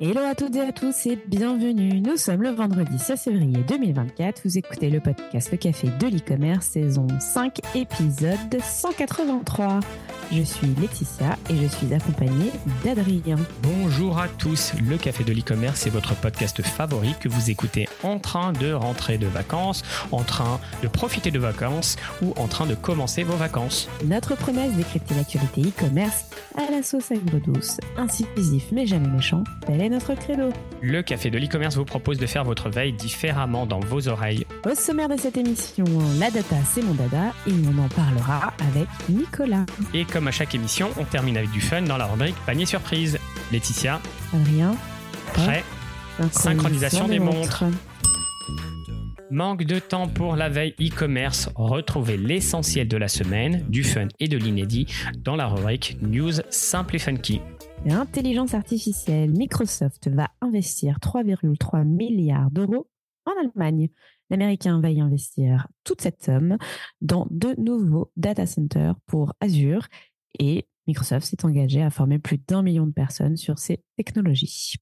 Hello à toutes et à tous et bienvenue. Nous sommes le vendredi 16 février 2024. Vous écoutez le podcast Le Café de l'e-commerce, saison 5, épisode 183. Je suis Laetitia et je suis accompagnée d'Adrien. Bonjour à tous, le Café de l'e-commerce est votre podcast favori que vous écoutez en train de rentrer de vacances, en train de profiter de vacances ou en train de commencer vos vacances. Notre promesse décrypter l'actualité e-commerce à la sauce aigre douce, incisif mais jamais méchant, tel est notre credo. Le Café de l'e-commerce vous propose de faire votre veille différemment dans vos oreilles. Au sommaire de cette émission, la data c'est mon dada et on en parlera avec Nicolas. Et comme à chaque émission, on termine avec du fun dans la rubrique panier surprise. Laetitia, Adrien, prêt? Synchronisation des montres. Manque de temps pour la veille e-commerce. Retrouvez l'essentiel de la semaine, du fun et de l'inédit dans la rubrique News Simple et Funky. Intelligence artificielle, Microsoft va investir 3,3 milliards d'euros en Allemagne. L'Américain va y investir toute cette somme dans de nouveaux data centers pour Azure et Microsoft s'est engagé à former plus d'un million de personnes sur ces technologies.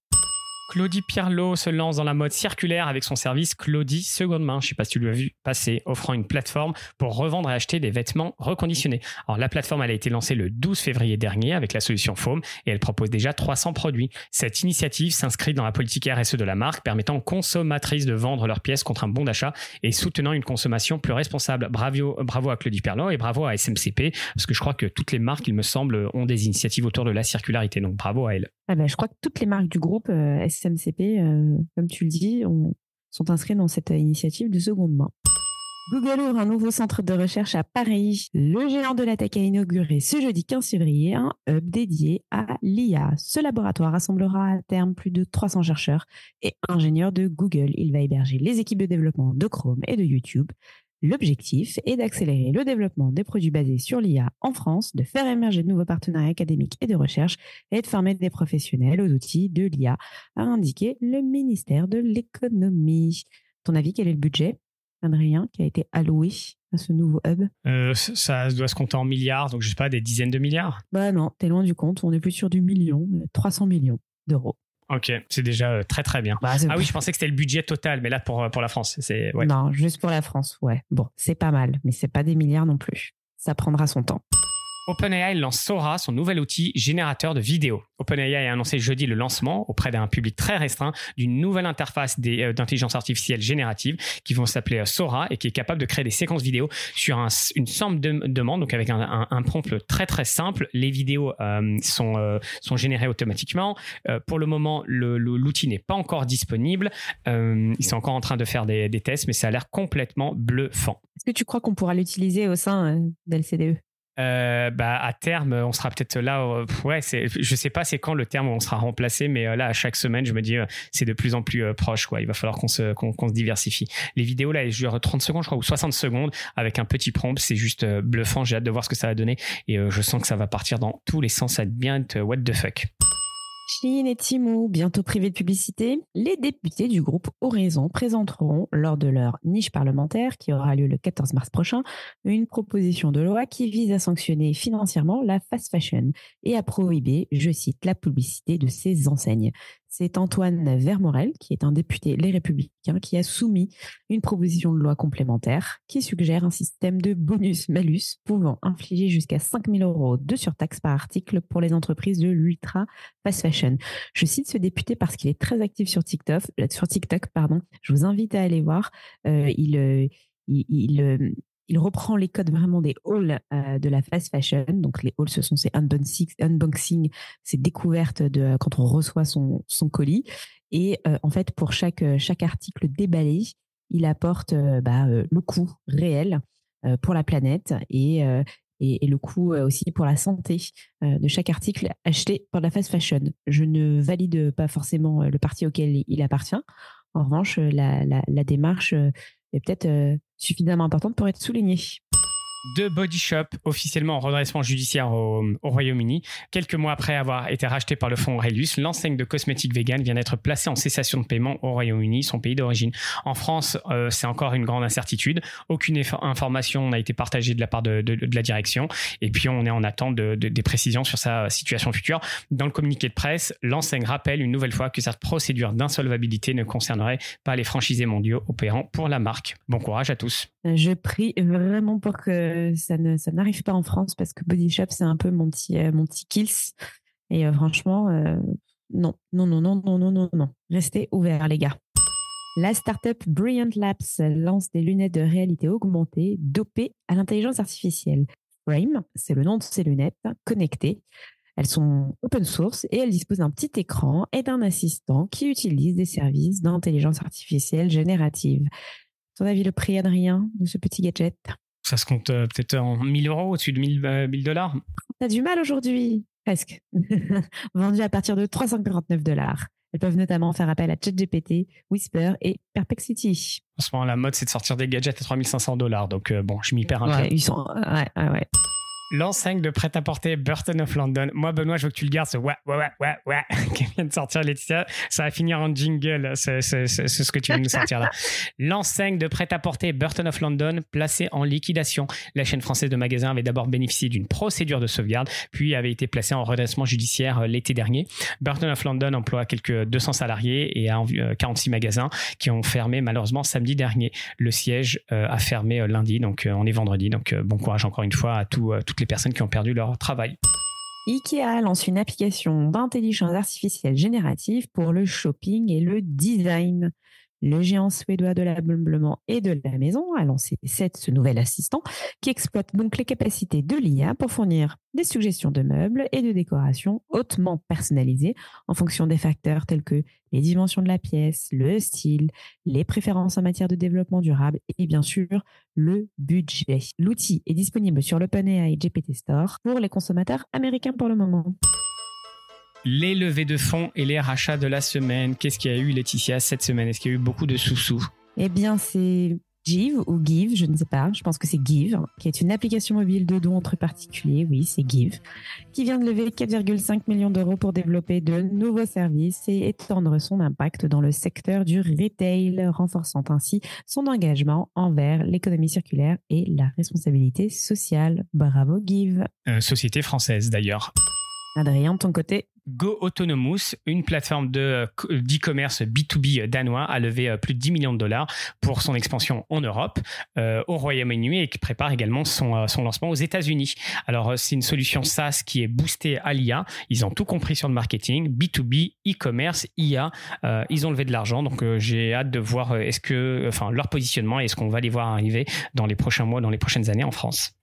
Claudie Pierlot se lance dans la mode circulaire avec son service Claudie Seconde Main. Je ne sais pas si tu l'as vu passer, offrant une plateforme pour revendre et acheter des vêtements reconditionnés. Alors la plateforme elle a été lancée le 12 février dernier avec la solution Foam et elle propose déjà 300 produits. Cette initiative s'inscrit dans la politique RSE de la marque, permettant aux consommatrices de vendre leurs pièces contre un bon d'achat et soutenant une consommation plus responsable. Bravo, bravo à Claudie Pierlot et bravo à SMCP parce que je crois que toutes les marques, il me semble, ont des initiatives autour de la circularité. Donc bravo à elle. Ah ben, je crois que toutes les marques du groupe euh, SMCP, euh, comme tu le dis, ont, sont inscrites dans cette initiative de seconde main. Google ouvre un nouveau centre de recherche à Paris. Le géant de la tech a inauguré ce jeudi 15 février un hub dédié à l'IA. Ce laboratoire rassemblera à terme plus de 300 chercheurs et ingénieurs de Google. Il va héberger les équipes de développement de Chrome et de YouTube. L'objectif est d'accélérer le développement des produits basés sur l'IA en France, de faire émerger de nouveaux partenariats académiques et de recherche et de former des professionnels aux outils de l'IA, a indiqué le ministère de l'économie. Ton avis, quel est le budget, Adrien, qui a été alloué à ce nouveau hub? Euh, ça doit se compter en milliards, donc je sais pas, des dizaines de milliards? Bah non, t'es loin du compte, on est plus sur du million, 300 millions d'euros. Ok, c'est déjà euh, très très bien. Bah, Ah oui, je pensais que c'était le budget total, mais là pour, euh, pour la France, c'est ouais. Non, juste pour la France, ouais. Bon, c'est pas mal, mais c'est pas des milliards non plus. Ça prendra son temps. OpenAI lance Sora, son nouvel outil générateur de vidéos. OpenAI a annoncé jeudi le lancement auprès d'un public très restreint d'une nouvelle interface euh, d'intelligence artificielle générative qui vont s'appeler euh, Sora et qui est capable de créer des séquences vidéo sur un- une simple de- demande, donc avec un, prompt très très simple. Les vidéos euh, sont, générées automatiquement. Pour le moment, l'outil n'est pas encore disponible. Ils sont encore en train de faire des, tests, mais ça a l'air complètement bluffant. Est-ce que tu crois qu'on pourra l'utiliser au sein d'LCDE? Euh, bah, à terme, on sera peut-être là. euh, ouais, je sais pas c'est quand le terme où on sera remplacé, mais euh, là, à chaque semaine, je me dis, euh, c'est de plus en plus euh, proche. Quoi. Il va falloir qu'on se, qu'on, se diversifie. Les vidéos, là, elles durent 30 secondes, je crois, ou 60 secondes avec un petit prompt. C'est juste bluffant. J'ai hâte de voir ce que ça va donner. Et je sens que ça va partir dans tous les sens. Ça va bien être what the fuck. Chine et Timo, bientôt privés de publicité, les députés du groupe Horizon présenteront, lors de leur niche parlementaire qui aura lieu le 14 mars prochain, une proposition de loi qui vise à sanctionner financièrement la fast fashion et à prohiber, je cite, la publicité de ces enseignes. C'est Antoine Vermorel, qui est un député Les Républicains, qui a soumis une proposition de loi complémentaire qui suggère un système de bonus-malus pouvant infliger jusqu'à 5 000 euros de surtaxe par article pour les entreprises de l'ultra fast fashion. Je cite ce député parce qu'il est très actif sur TikTok. euh, pardon. Je vous invite à aller voir. Euh, il, euh, il reprend les codes vraiment des halls euh, de la fast fashion. Donc les halls, ce sont ces unboxing, ces découvertes de quand on reçoit son, son colis. Et euh, en fait, pour chaque euh, chaque article déballé, il apporte euh, bah, euh, le coût réel euh, pour la planète et euh, et, le coût euh, aussi pour la santé euh, de chaque article acheté par la fast fashion. Je ne valide pas forcément euh, le parti auquel il appartient. En revanche, euh, la, la démarche est peut-être euh, suffisamment importante pour être soulignée. De Body Shop, officiellement en redressement judiciaire au, Royaume-Uni. Quelques mois après avoir été racheté par le fonds Aurelius, l'enseigne de cosmétiques vegan vient d'être placée en cessation de paiement au Royaume-Uni, son pays d'origine. En France, euh, c'est encore une grande incertitude. Aucune information n'a été partagée de la part de, la direction. Et puis, on est en attente de, des précisions sur sa situation future. Dans le communiqué de presse, l'enseigne rappelle une nouvelle fois que cette procédure d'insolvabilité ne concernerait pas les franchisés mondiaux opérant pour la marque. Bon courage à tous. Je prie vraiment pour que ça ne ça n'arrive pas en France parce que Body Shop c'est un peu mon petit euh, mon petit kills et euh, franchement euh, non non non non non non non non restez ouverts les gars. La startup Brilliant Labs lance des lunettes de réalité augmentée dopées à l'intelligence artificielle. Frame, c'est le nom de ces lunettes connectées. Elles sont open source et elles disposent d'un petit écran et d'un assistant qui utilise des services d'intelligence artificielle générative. Ton avis, le prix, Adrien, de ce petit gadget? Ça se compte euh, peut-être en 1000 euros, au-dessus de 1000, euh, dollars T'as du mal aujourd'hui Presque. Vendu à partir de 349 dollars. Elles peuvent notamment faire appel à ChatGPT, Whisper et Perplexity. En ce moment, la mode, c'est de sortir des gadgets à 3500 dollars. Donc, euh, bon, je m'y perds un ouais, peu. Ils sont... ouais, ouais, ouais l'enseigne de prêt-à-porter Burton of London. Moi, Benoît, je veux que tu le gardes, ce ouais, ouais, ouais, ouais, ouais, qui vient de sortir Laetitia. Ça va finir en jingle, c'est ce que tu viens de nous sortir là. L'enseigne de prêt-à-porter Burton of London, placée en liquidation. La chaîne française de magasins avait d'abord bénéficié d'une procédure de sauvegarde, puis avait été placée en redressement judiciaire euh, l'été dernier. Burton of London emploie quelques 200 salariés et a 46 euh, magasins qui ont fermé malheureusement samedi dernier. Le siège euh, a fermé lundi, donc on est vendredi. Donc bon courage encore une fois à tout, tout les personnes qui ont perdu leur travail. IKEA lance une application d'intelligence artificielle générative pour le shopping et le design. Le géant suédois de l'ameublement et de la maison a lancé ce nouvel assistant qui exploite donc les capacités de l'IA pour fournir des suggestions de meubles et de décoration hautement personnalisées en fonction des facteurs tels que les dimensions de la pièce, le style, les préférences en matière de développement durable et bien sûr le budget. L'outil est disponible sur l'OpenAI GPT Store pour les consommateurs américains pour le moment les levées de fonds et les rachats de la semaine. Qu'est-ce qu'il y a eu, Laetitia, cette semaine? Est-ce qu'il y a eu beaucoup de sous-sous? Eh bien, c'est Give ou Give, je ne sais pas, je pense que c'est Give, qui est une application mobile de dons entre particuliers, oui, c'est Give, qui vient de lever 4,5 millions d'euros pour développer de nouveaux services et étendre son impact dans le secteur du retail, renforçant ainsi son engagement envers l'économie circulaire et la responsabilité sociale. Bravo Give. Euh, société française d'ailleurs. Adrien, de ton côté Go Autonomous, une plateforme de d'e-commerce B2B danois, a levé euh, plus de 10 millions de dollars pour son expansion en Europe, euh, au Royaume-Uni et qui prépare également son, euh, son lancement aux États-Unis. Alors, c'est une solution SaaS qui est boostée à l'IA. Ils ont tout compris sur le marketing, B2B, e-commerce, IA. ils ont levé de l'argent, donc j'ai hâte de voir est-ce que, enfin, leur positionnement et est-ce qu'on va les voir arriver dans les prochains mois, dans les prochaines années en France.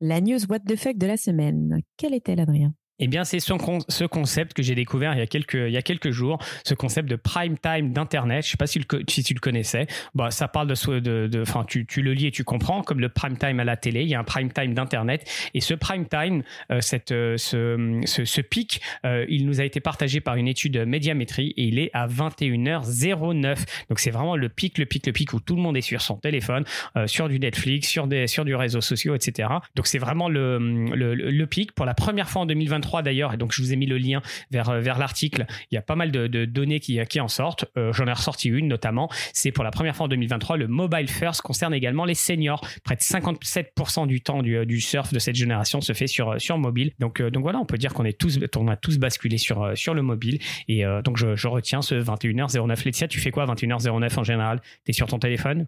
La news what the fuck de la semaine. Quelle est-elle, Adrien? Eh bien, c'est ce, concept que j'ai découvert il y, a quelques, il y a quelques jours, ce concept de prime time d'Internet. Je ne sais pas si, tu le connaissais. Bah, ça parle de, de tu, tu, le lis et tu comprends, comme le prime time à la télé, il y a un prime time d'Internet. Et ce prime time, euh, cette, euh, ce, ce, pic, euh, il nous a été partagé par une étude médiamétrie et il est à 21h09. Donc, c'est vraiment le pic, le pic, le pic où tout le monde est sur son téléphone, sur du Netflix, sur, des, sur du réseau social, etc. Donc, c'est vraiment le, le, le pic. Pour la première fois en 2023, d'ailleurs, et donc je vous ai mis le lien vers, euh, vers l'article. Il y a pas mal de, données qui, qui en sortent. Euh, j'en ai ressorti une notamment. C'est pour la première fois en 2023, le mobile first concerne également les seniors. Près de 57% du temps du, du, surf de cette génération se fait sur, sur mobile. Donc, euh, donc voilà, on peut dire qu'on est tous, on a tous basculé sur, sur le mobile. Et donc je, je, retiens ce 21h09. Laetitia, tu fais quoi 21h09 en général? Tu es sur ton téléphone?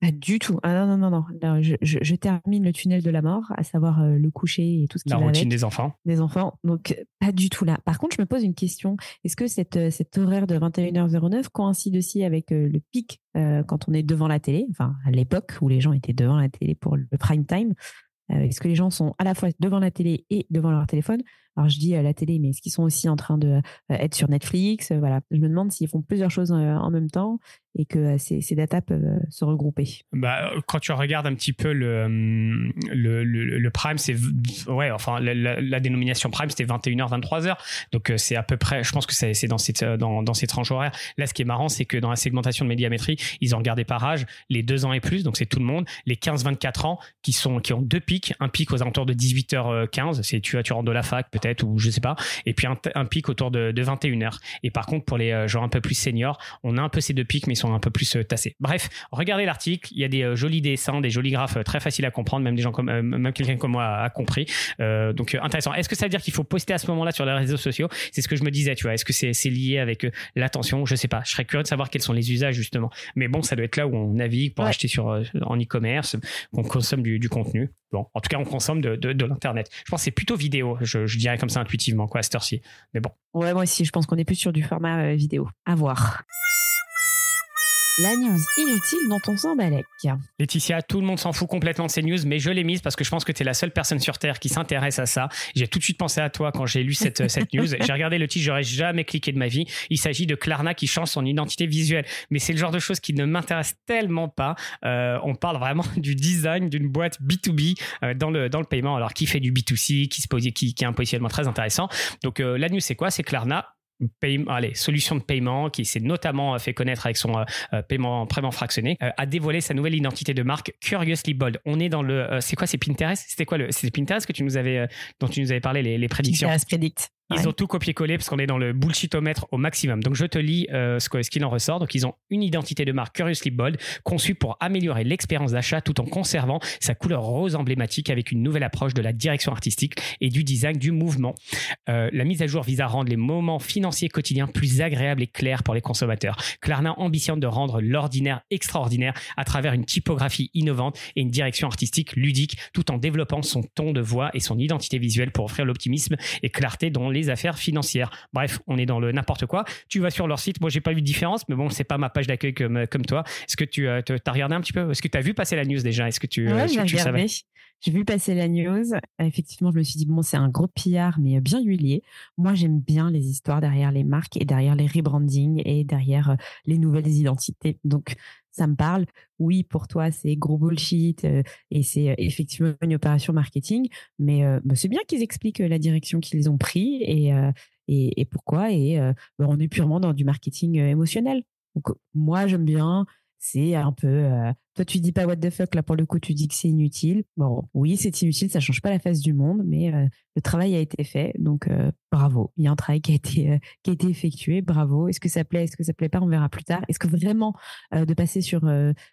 Pas du tout. Ah non, non, non, non. je, je, termine le tunnel de la mort, à savoir euh, le coucher et tout ce qui La routine des enfants. Des enfants. Donc, pas du tout là. Par contre, je me pose une question. Est-ce que cette, euh, cet horaire de 21h09 coïncide aussi avec euh, le pic quand on est devant la télé? Enfin, à l'époque où les gens étaient devant la télé pour le prime time. Est-ce que les gens sont à la fois devant la télé et devant leur téléphone? Alors je dis la télé, mais est-ce qu'ils sont aussi en train de être sur Netflix Voilà, je me demande s'ils font plusieurs choses en même temps et que ces, datas peuvent se regrouper. Bah, quand tu regardes un petit peu le, le, le, Prime, c'est ouais, enfin la, dénomination Prime c'était 21h, 23h, donc c'est à peu près, je pense que c'est dans cette dans, dans ces tranches horaires. Là, ce qui est marrant, c'est que dans la segmentation de médiamétrie, ils ont regardé par âge les 2 ans et plus, donc c'est tout le monde, les 15-24 ans qui sont qui ont deux pics, un pic aux alentours de 18h15, c'est tu tu rentres de la fac peut-être ou je sais pas, et puis un, pic autour de, de 21h. Et par contre pour les euh, gens un peu plus seniors, on a un peu ces deux pics mais ils sont un peu plus euh, tassés. Bref, regardez l'article, il y a des euh, jolis dessins, des jolis graphes très faciles à comprendre, même des gens comme même quelqu'un comme moi a, compris. donc intéressant. Est-ce que ça veut dire qu'il faut poster à ce moment-là sur les réseaux sociaux? C'est ce que je me disais, tu vois. Est-ce que c'est lié avec l'attention? Je sais pas. Je serais curieux de savoir quels sont les usages justement. Mais bon, ça doit être là où on navigue pour acheter sur en e-commerce, qu'on consomme du, du contenu. Bon, en tout cas, on consomme de, de, l'internet. Je pense c'est plutôt vidéo, je, je, comme ça intuitivement, quoi, à cette heure-ci. Mais bon. Ouais, moi aussi, je pense qu'on est plus sur du format vidéo. À voir la news inutile dont on s'emballait. Laetitia, tout le monde s'en fout complètement de ces news, mais je l'ai mise parce que je pense que tu es la seule personne sur Terre qui s'intéresse à ça. J'ai tout de suite pensé à toi quand j'ai lu cette, cette news. J'ai regardé le titre, j'aurais jamais cliqué de ma vie. Il s'agit de Klarna qui change son identité visuelle. Mais c'est le genre de choses qui ne m'intéresse tellement pas. Euh, on parle vraiment du design d'une boîte B2B euh, dans, le, dans le paiement. Alors, qui fait du B2C, qui, se pose, un positionnement très intéressant. Donc, euh, la news, c'est quoi? C'est Klarna allez, solution de paiement qui s'est notamment euh, fait connaître avec son euh, euh, paiement paiement fractionné, a dévoilé sa nouvelle identité de marque Curiously Bold. On est dans le, c'est quoi, c'est Pinterest? C'était quoi le, c'est Pinterest que tu nous avais, dont tu nous avais parlé les, les prédictions? Pinterest predict. Ils ont tout copié-collé parce qu'on est dans le bullshitomètre au maximum. Donc je te lis euh, ce qu'il en ressort. Donc ils ont une identité de marque Curiously Bold conçue pour améliorer l'expérience d'achat tout en conservant sa couleur rose emblématique avec une nouvelle approche de la direction artistique et du design du mouvement. Euh, la mise à jour vise à rendre les moments financiers quotidiens plus agréables et clairs pour les consommateurs. Klarna ambitionne de rendre l'ordinaire extraordinaire à travers une typographie innovante et une direction artistique ludique tout en développant son ton de voix et son identité visuelle pour offrir l'optimisme et clarté dans les affaires financières. Bref, on est dans le n'importe quoi. Tu vas sur leur site. Moi, j'ai pas vu de différence, mais bon, c'est pas ma page d'accueil comme, comme toi. Est-ce que tu euh, as regardé un petit peu? Est-ce que tu as vu passer la news déjà? Est-ce que tu, euh, regardé. J'ai vu passer la news. Effectivement, je me suis dit, bon, c'est un gros pillard, mais bien huilé. Moi, j'aime bien les histoires derrière les marques et derrière les rebrandings et derrière euh, les nouvelles identités. Donc, ça me parle. Oui, pour toi, c'est gros bullshit et c'est effectivement une opération marketing, mais bah, c'est bien qu'ils expliquent la direction qu'ils ont pris et, et, pourquoi. Et bah, on est purement dans du marketing émotionnel. Moi, j'aime bien c'est un peu. Euh, toi, tu dis pas what the fuck, là, pour le coup, tu dis que c'est inutile. Bon, oui, c'est inutile, ça change pas la face du monde, mais euh, le travail a été fait, donc euh, bravo. Il y a un travail qui a été, qui a été effectué, bravo. Est-ce que ça plaît, est-ce que ça plaît pas, on verra plus tard. Est-ce que vraiment de passer sur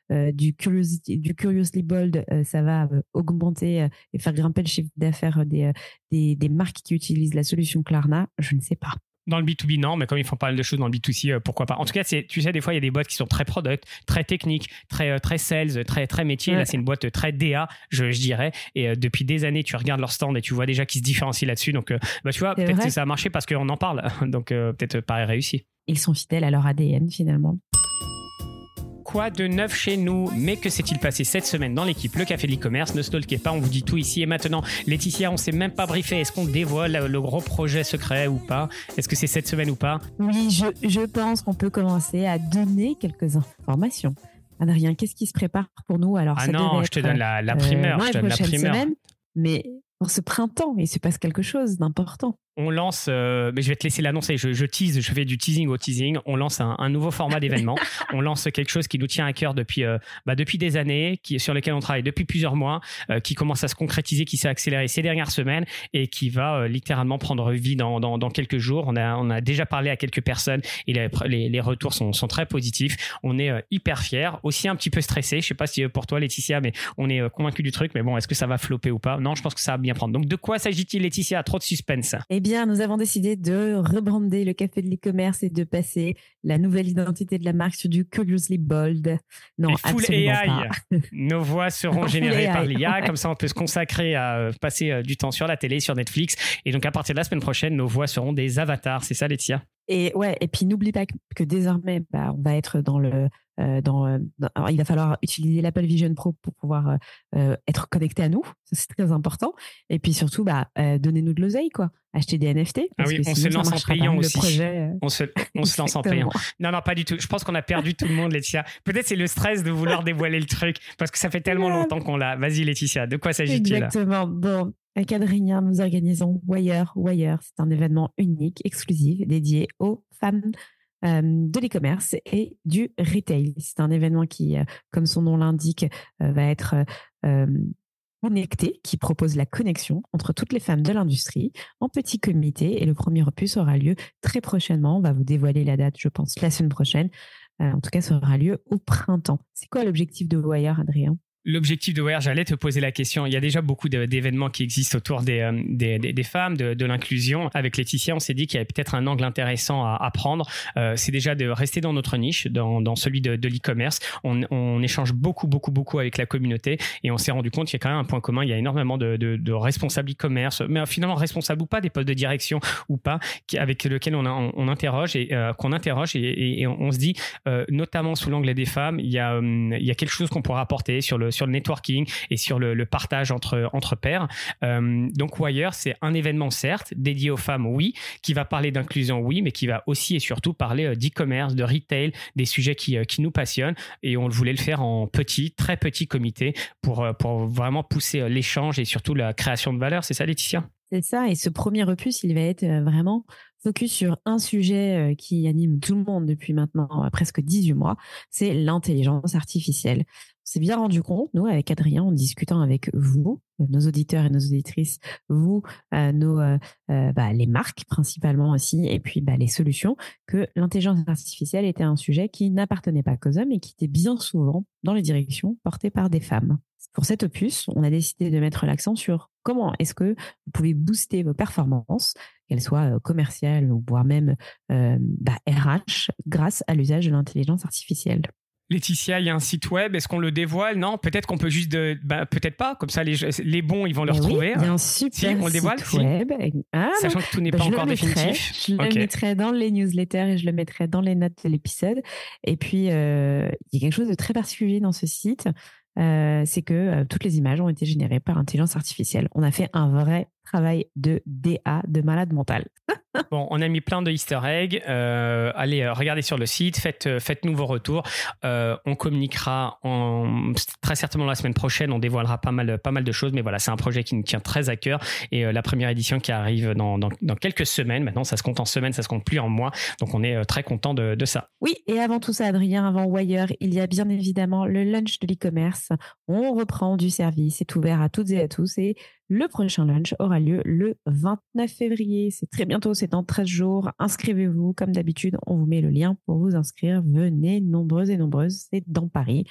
du, curiosity, du Curiously Bold, ça va augmenter et faire grimper le chiffre d'affaires des, des, des marques qui utilisent la solution Klarna? Je ne sais pas. Dans le B2B, non, mais comme ils font pas mal de choses dans le B2C, euh, pourquoi pas. En tout cas, tu sais, des fois, il y a des boîtes qui sont très product, très techniques, très, euh, très sales, très, très métier. Là, c'est une boîte très DA, je, je dirais. Et euh, depuis des années, tu regardes leur stand et tu vois déjà qu'ils se différencient là-dessus. Donc, bah, tu vois, peut-être que ça a marché parce qu'on en parle. Donc, peut-être pas réussi. Ils sont fidèles à leur ADN, finalement quoi de neuf chez nous Mais que s'est-il passé cette semaine dans l'équipe? Le Café de l'e-commerce Ne stalkez pas, on vous dit tout ici et maintenant. Laetitia, on s'est même pas briefé. Est-ce qu'on dévoile le gros projet secret ou pas? Est-ce que c'est cette semaine ou pas? Oui, je, je pense qu'on peut commencer à donner quelques informations. Adrien, qu'est-ce qui se prépare pour nous? Alors Ah non, je te donne la, la primeur. je te donne la primeur. Semaine, mais pour ce printemps, il se passe quelque chose d'important on lance, euh, mais je vais te laisser l'annoncer, je, je, tease, je fais du teasing au teasing, on lance un, nouveau format d'événement, on lance quelque chose qui nous tient à cœur depuis, euh, bah depuis des années, qui, sur lequel on travaille depuis plusieurs mois, euh, qui commence à se concrétiser, qui s'est accéléré ces dernières semaines et qui va littéralement prendre vie dans, dans, dans, quelques jours. On a, on a déjà parlé à quelques personnes et les, les, retours sont, sont, très positifs. On est hyper fiers, aussi un petit peu stressé. Je sais pas si pour toi Laetitia, mais on est convaincu du truc. Mais bon, est-ce que ça va flopper ou pas? Non, je pense que ça va bien prendre. Donc de quoi s'agit-il Laetitia? Trop de suspense. Eh bien, nous avons décidé de rebrander le café de l'e-commerce et de passer la nouvelle identité de la marque sur du Curiously Bold. Non, full AI. Nos voix seront générées par l'IA, comme ça on peut se consacrer à passer euh, du temps sur la télé, sur Netflix. Et donc à partir de la semaine prochaine, nos voix seront des avatars. C'est ça, Laetitia? Et ouais, et puis n'oublie pas que, désormais, bah, on va être dans le, euh, dans, euh, il va falloir utiliser l'Apple Vision Pro pour pouvoir euh, être connecté à nous, c'est très important. Et puis surtout, bah, donnez-nous de l'oseille, quoi. Acheter des NFT. ah oui, on se lance en payant aussi. on se, on se lance en payant. Non, non, pas du tout. Je pense qu'on a perdu tout le monde, Laetitia. Peut-être c'est le stress de vouloir dévoiler le truc parce que ça fait tellement longtemps qu'on l'a. Vas-y, Laetitia, de quoi s'agit-il? Exactement. Bon, avec Adrien, nous organisons Wire. Wire, c'est un événement unique, exclusif, dédié aux femmes euh, de l'e-commerce et du retail. C'est un événement qui, euh, comme son nom l'indique, euh, va être connecté, qui propose la connexion entre toutes les femmes de l'industrie en petit comité. Et le premier opus aura lieu très prochainement. On va vous dévoiler la date, je pense, la semaine prochaine. en tout cas, ça aura lieu au printemps. C'est quoi l'objectif de Wire, Adrien? L'objectif de Wire, j'allais te poser la question. Il y a déjà beaucoup d'événements qui existent autour des, euh, femmes, de, l'inclusion. Avec Laetitia, on s'est dit qu'il y avait peut-être un angle intéressant à, prendre. Euh, c'est déjà de rester dans notre niche, dans, celui de, l'e-commerce. On, échange beaucoup, beaucoup, beaucoup avec la communauté et on s'est rendu compte qu'il y a quand même un point commun. Il y a énormément de, responsables e-commerce, mais finalement responsables ou pas, des postes de direction ou pas, avec lesquels on, interroge et euh, qu'on interroge et, on, se dit, notamment sous l'angle des femmes, il y a, il y a quelque chose qu'on pourra apporter sur le sur le networking et sur le, partage entre, entre pairs. Euh, donc Wire, c'est un événement certes dédié aux femmes, oui, qui va parler d'inclusion, oui, mais qui va aussi et surtout parler euh, d'e-commerce, de retail, des sujets qui, euh, qui nous passionnent. Et on voulait le faire en petit, très petit comité pour, pour vraiment pousser l'échange et surtout la création de valeur. C'est ça, Laetitia? C'est ça, et ce premier opus, il va être vraiment focus sur un sujet qui anime tout le monde depuis maintenant presque 18 mois, c'est l'intelligence artificielle s'est bien rendu compte, nous, avec Adrien, en discutant avec vous, nos auditeurs et nos auditrices, vous, euh, nos, euh, euh, bah, les marques principalement aussi, et puis bah, les solutions, que l'intelligence artificielle était un sujet qui n'appartenait pas qu'aux hommes et qui était bien souvent dans les directions portées par des femmes. Pour cet opus, on a décidé de mettre l'accent sur comment est-ce que vous pouvez booster vos performances, qu'elles soient commerciales ou voire même bah, RH, grâce à l'usage de l'intelligence artificielle. Laetitia, il y a un site web, est-ce qu'on le dévoile? Non, peut-être qu'on peut juste de, bah, peut-être pas, comme ça les, les bons ils vont le retrouver. a un super on le dévoile, site web, ah, sachant que tout n'est bah, pas encore définitif. Je le mettrai dans les newsletters et je le mettrai dans les notes de l'épisode. Et puis euh, il y a quelque chose de très particulier dans ce site, euh, c'est que euh, toutes les images ont été générées par intelligence artificielle. On a fait un vrai travail de DA, de malade mental. bon, on a mis plein de easter eggs. Euh, allez, euh, regardez sur le site, faites, euh, faites-nous vos retours. on communiquera en, très certainement la semaine prochaine. On dévoilera pas mal, pas mal de choses. Mais voilà, c'est un projet qui nous tient très à cœur. Et la première édition qui arrive dans, dans, quelques semaines. Maintenant, ça se compte en semaines, ça se compte plus en mois. Donc, on est très content de, de ça. Oui, et avant tout ça, Adrien, avant Wire, il y a bien évidemment le lunch de l'e-commerce. On reprend du service. C'est ouvert à toutes et à tous. Et le prochain lunch aura lieu le 29 février. C'est très bientôt, c'est dans 13 jours. Inscrivez-vous, comme d'habitude, on vous met le lien pour vous inscrire. Venez nombreuses et nombreuses, c'est dans Paris,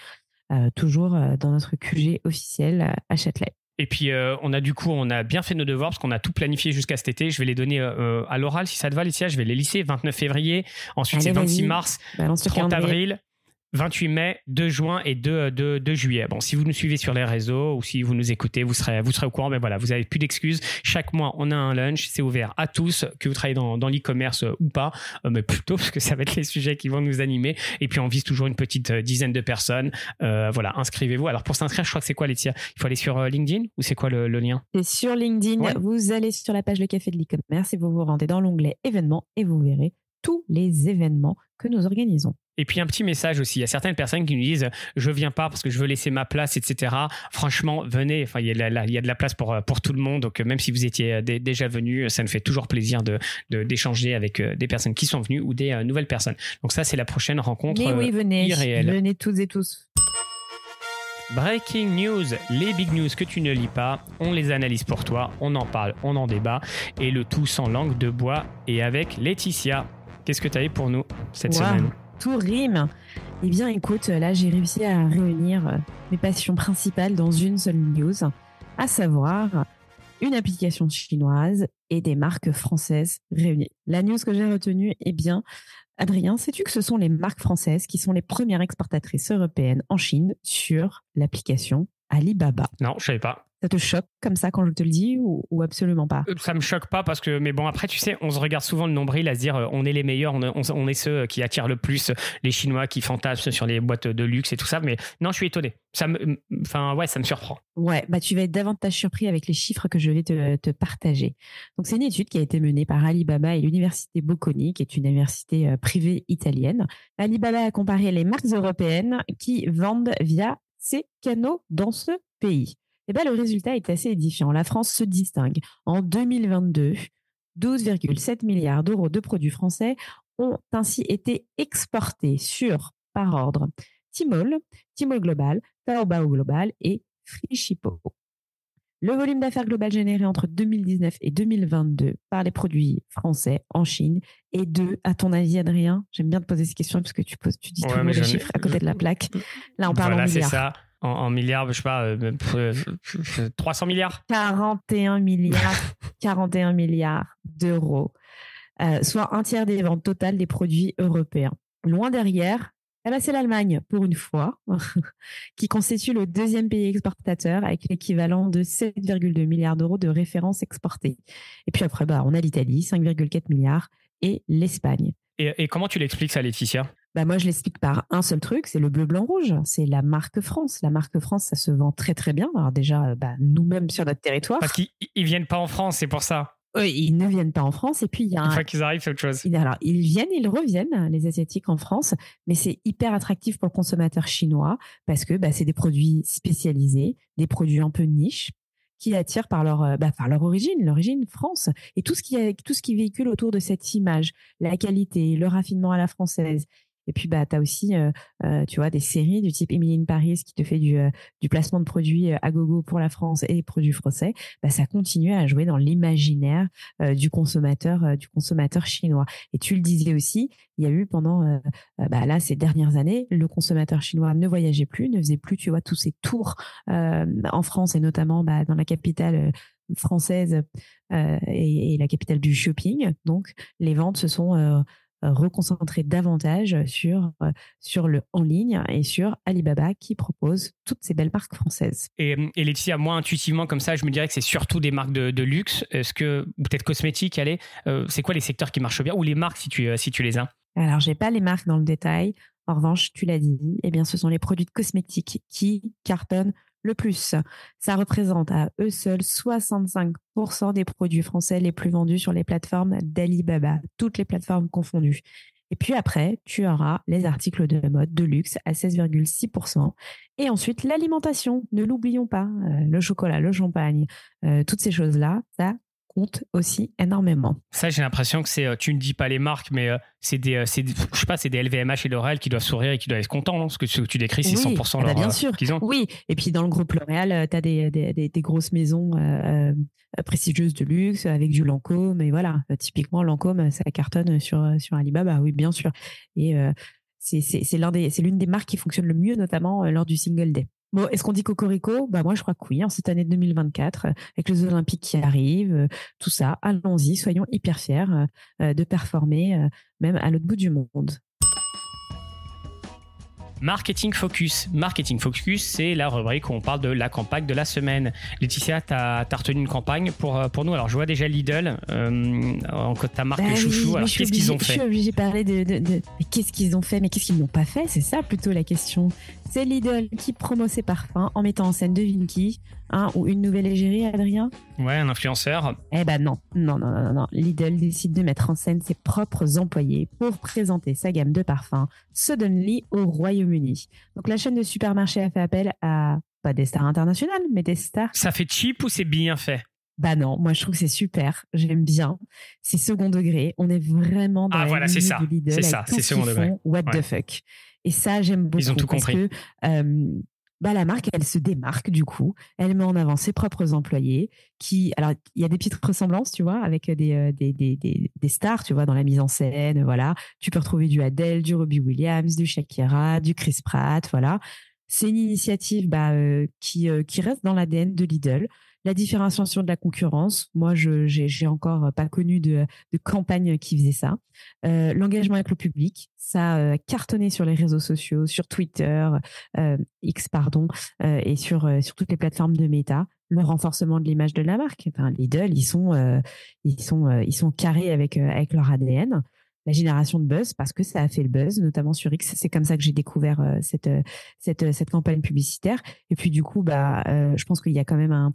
euh, toujours euh, dans notre QG officiel euh, à Châtelet. Et puis, on a du coup, on a bien fait nos devoirs parce qu'on a tout planifié jusqu'à cet été. Je vais les donner à l'oral si ça te va, Laetitia. Je vais les lisser 29 février. Ensuite, c'est 26 mars, 30 avril, 28 mai, 2 juin et 2, 2, juillet. Bon, si vous nous suivez sur les réseaux ou si vous nous écoutez, vous serez, vous serez au courant. Mais voilà, vous n'avez plus d'excuses. Chaque mois, on a un lunch. C'est ouvert à tous, que vous travaillez dans, dans l'e-commerce euh, ou pas, euh, mais plutôt parce que ça va être les sujets qui vont nous animer. Et puis, on vise toujours une petite euh, dizaine de personnes. voilà, inscrivez-vous. Alors, pour s'inscrire, je crois que c'est quoi, Laetitia? Il faut aller sur LinkedIn ou c'est quoi le, lien? C'est sur LinkedIn. Vous allez sur la page Le Café de l'e-commerce et vous vous rendez dans l'onglet événements et vous verrez tous les événements que nous organisons. Et puis un petit message aussi, il y a certaines personnes qui nous disent je viens pas parce que je veux laisser ma place, etc. Franchement, venez, enfin, il, y a il y a de la place pour, pour tout le monde, donc même si vous étiez déjà venu, ça me fait toujours plaisir d'échanger de, avec euh, des personnes qui sont venues ou des euh, nouvelles personnes. Donc ça, c'est la prochaine rencontre Mais oui, venez, venez toutes et tous. Breaking news, les big news que tu ne lis pas, on les analyse pour toi, on en parle, on en débat, et le tout sans langue de bois et avec Laetitia. Qu'est-ce que tu as pour nous cette semaine? Tout rime. Eh bien, écoute, là, j'ai réussi à réunir euh, mes passions principales dans une seule news, à savoir une application chinoise et des marques françaises réunies. La news que j'ai retenue, eh bien, Adrien, sais-tu que ce sont les marques françaises qui sont les premières exportatrices européennes en Chine sur l'application Alibaba? Non, je savais pas. Ça te choque comme ça quand je te le dis ou, absolument pas? Ça me choque pas parce que, mais bon, après, tu sais, on se regarde souvent le nombril à se dire on est les meilleurs, on, est ceux qui attirent le plus les Chinois qui fantasment sur les boîtes de luxe et tout ça. Mais non, je suis étonné. Ça me, enfin, ouais, ça me surprend. Ouais, bah tu vas être davantage surpris avec les chiffres que je vais te, te partager. Donc, c'est une étude qui a été menée par Alibaba et l'université Bocconi, qui est une université privée italienne. Alibaba a comparé les marques européennes qui vendent via ces canaux dans ce pays. Et eh ben, le résultat est assez édifiant. La France se distingue. En 2022, 12,7 milliards d'euros de produits français ont ainsi été exportés sur, par ordre, Timol, Timol Global, Taobao Global et Frishipo. Le volume d'affaires global généré entre 2019 et 2022 par les produits français en Chine est de, à ton avis, Adrien J'aime bien te poser ces questions parce que tu, poses, tu dis tous les chiffres à côté de la plaque. Là, on parle en milliards. ça. En, milliards, je sais pas, 300 euh, milliards 41 milliards, 41 milliards d'euros, euh, soit un tiers des ventes totales des produits européens. Loin derrière, eh ben, c'est l'Allemagne, pour une fois, qui constitue le deuxième pays exportateur avec l'équivalent de 7,2 milliards d'euros de références exportées. Et puis après, bah, on a l'Italie, 5,4 milliards, et l'Espagne. Et, comment tu l'expliques ça, Laetitia? Bah moi, je l'explique par un seul truc, c'est le bleu, blanc, rouge. C'est la marque France. La marque France, ça se vend très, très bien. Alors déjà, bah, nous-mêmes sur notre territoire. Parce qu'ils viennent pas en France, c'est pour ça ils ne viennent pas en France. Et puis, il y a Une fois qu'ils arrivent, c'est autre chose. Alors, ils viennent, ils reviennent, les Asiatiques en France, mais c'est hyper attractif pour le consommateur chinois parce que bah, c'est des produits spécialisés, des produits un peu niche qui attirent par leur, euh, bah, par leur origine, l'origine France. Et tout ce, qui, tout ce qui véhicule autour de cette image, la qualité, le raffinement à la française, et puis, bah, tu as aussi, euh, euh, tu vois, des séries du type Emily in Paris qui te fait du, euh, placement de produits à gogo pour la France et des produits français. Bah, ça continue à jouer dans l'imaginaire du consommateur, du consommateur chinois. Et tu le disais aussi, il y a eu pendant, bah, là, ces dernières années, le consommateur chinois ne voyageait plus, ne faisait plus, tu vois, tous ces tours en France et notamment bah, dans la capitale française et, la capitale du shopping. Donc, les ventes se sont reconcentrer davantage sur, euh, sur le en ligne et sur Alibaba qui propose toutes ces belles marques françaises. Et, et Laetitia, moi intuitivement comme ça, je me dirais que c'est surtout des marques de, luxe. Est-ce que, peut-être cosmétiques, allez, euh, c'est quoi les secteurs qui marchent bien ou les marques si tu, si tu les as? Alors, j'ai pas les marques dans le détail. En revanche, tu l'as dit, eh bien, ce sont les produits de cosmétiques qui cartonnent le plus. Ça représente à eux seuls 65% des produits français les plus vendus sur les plateformes d'Alibaba, toutes les plateformes confondues. Et puis après, tu auras les articles de mode de luxe à 16,6%. Et ensuite, l'alimentation, ne l'oublions pas, euh, le chocolat, le champagne, euh, toutes ces choses-là, ça compte aussi énormément. Ça, j'ai l'impression que c'est, euh, tu ne dis pas les marques, mais euh, c'est des, euh, c'est, je sais pas, c'est des LVMH et L'Oréal qui doivent sourire et qui doivent être contents, non? Ce que tu décris, c'est 100% bah, bien sûr. qu'ils ont. Oui, et puis dans le groupe L'Oréal, tu as des, des, des, grosses maisons prestigieuses de luxe avec du Lancôme, et voilà, typiquement Lancôme, ça cartonne sur, sur Alibaba, oui, bien sûr. Et c'est, c'est, c'est, l'un des, c'est l'une des marques qui fonctionne le mieux, notamment lors du Single Day. Bon, est-ce qu'on dit Cocorico? Bah moi je crois que oui, en cette année 2024, euh, avec les Olympiques qui arrivent, euh, tout ça, allons-y, soyons hyper fiers euh, de performer même à l'autre bout du monde. Marketing Focus. Marketing Focus, c'est la rubrique où on parle de la campagne de la semaine. Laetitia, tu as, retenu une campagne pour, pour nous. Alors, je vois déjà Lidl, euh, en ta marque bah chouchou. Alors, qu'est-ce qu'ils ont fait Je suis obligée de parler de, de, qu'est-ce qu'ils ont fait, mais qu'est-ce qu'ils n'ont pas fait? C'est ça plutôt la question. C'est Lidl qui promeut ses parfums en mettant en scène de Vinky, un ou une nouvelle égérie, Adrien? Ouais, un influenceur. Eh ben non, non, non, non, non. Lidl décide de mettre en scène ses propres employés pour présenter sa gamme de parfums Suddenly au Royaume-Uni. Donc la chaîne de supermarchés a fait appel à pas des stars internationales, mais des stars. Ça fait cheap ou c'est bien fait? Bah non, moi je trouve que c'est super, j'aime bien. C'est second degré, on est vraiment dans ah, la voilà, c'est ça. C'est ça, c'est second degré. What the fuck? Et ça, j'aime beaucoup. Ils ont tout parce compris. Que, euh, bah, la marque, elle se démarque du coup. Elle met en avant ses propres employés qui, alors, il y a des petites ressemblances, tu vois, avec des, euh, des, des, des, stars, tu vois, dans la mise en scène, voilà. Tu peux retrouver du Adele, du Robbie Williams, du Shakira, du Chris Pratt, voilà. C'est une initiative bah, euh, qui, euh, qui reste dans l'ADN de Lidl. La différenciation de la concurrence, moi, je j'ai encore pas connu de, de campagne qui faisait ça. Euh, L'engagement avec le public, ça a cartonné sur les réseaux sociaux, sur Twitter, euh, X pardon, euh, et sur sur toutes les plateformes de méta. le renforcement de l'image de la marque. Enfin, Lidl, ils sont, ils sont, ils sont carrés avec avec leur ADN la génération de buzz parce que ça a fait le buzz, notamment sur X. C'est comme ça que j'ai découvert cette, cette, cette campagne publicitaire. Et puis du coup, bah, je pense qu'il y a quand même un,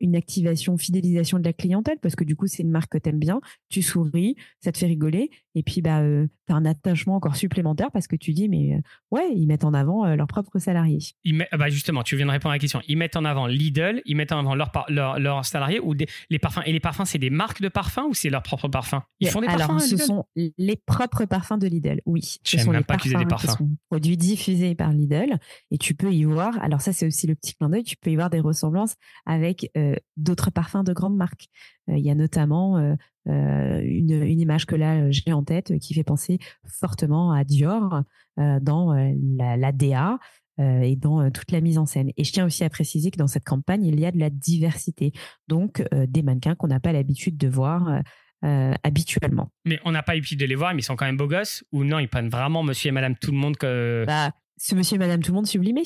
une activation, fidélisation de la clientèle parce que du coup, c'est une marque que tu aimes bien, tu souris, ça te fait rigoler et puis bah, euh, tu as un attachement encore supplémentaire parce que tu dis, mais euh, ouais, ils mettent en avant euh, leurs propres salariés. Ils bah justement, tu viens de répondre à la question. Ils mettent en avant Lidl, ils mettent en avant leurs leur, salariés ou des, les parfums. Et les parfums, c'est des marques de parfums ou c'est leurs propres parfums? Ils font des parfums ce sont les propres parfums de Lidl, oui. Ce sont les pas parfums, des parfums. Sont produits diffusés par Lidl et tu peux y voir, alors ça c'est aussi le petit clin d'œil, tu peux y voir des ressemblances avec d'autres parfums de grandes marques. Il y a notamment une, une, image que là j'ai en tête qui fait penser fortement à Dior dans la, la, DA et dans toute la mise en scène. Et je tiens aussi à préciser que dans cette campagne, il y a de la diversité, donc des mannequins qu'on n'a pas l'habitude de voir. habituellement. Mais on n'a pas l'habitude de les voir, mais ils sont quand même beaux gosses ou non Ils prennent vraiment Monsieur et Madame tout le monde que. Bah, ce Monsieur et Madame tout le monde sublimé.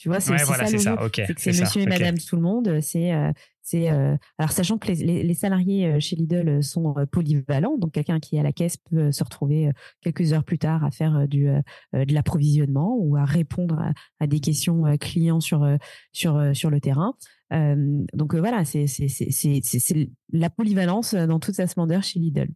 Tu vois, c'est ouais, voilà, ça. ça. c'est que c'est Monsieur et Madame tout le monde. C'est c'est euh, alors sachant que les, salariés euh, chez Lidl sont euh, polyvalents, donc quelqu'un qui est à la caisse peut se retrouver quelques heures plus tard à faire du de l'approvisionnement ou à répondre à, des questions clients sur sur sur le terrain. donc voilà, c'est c'est la polyvalence dans toute sa splendeur chez Lidl.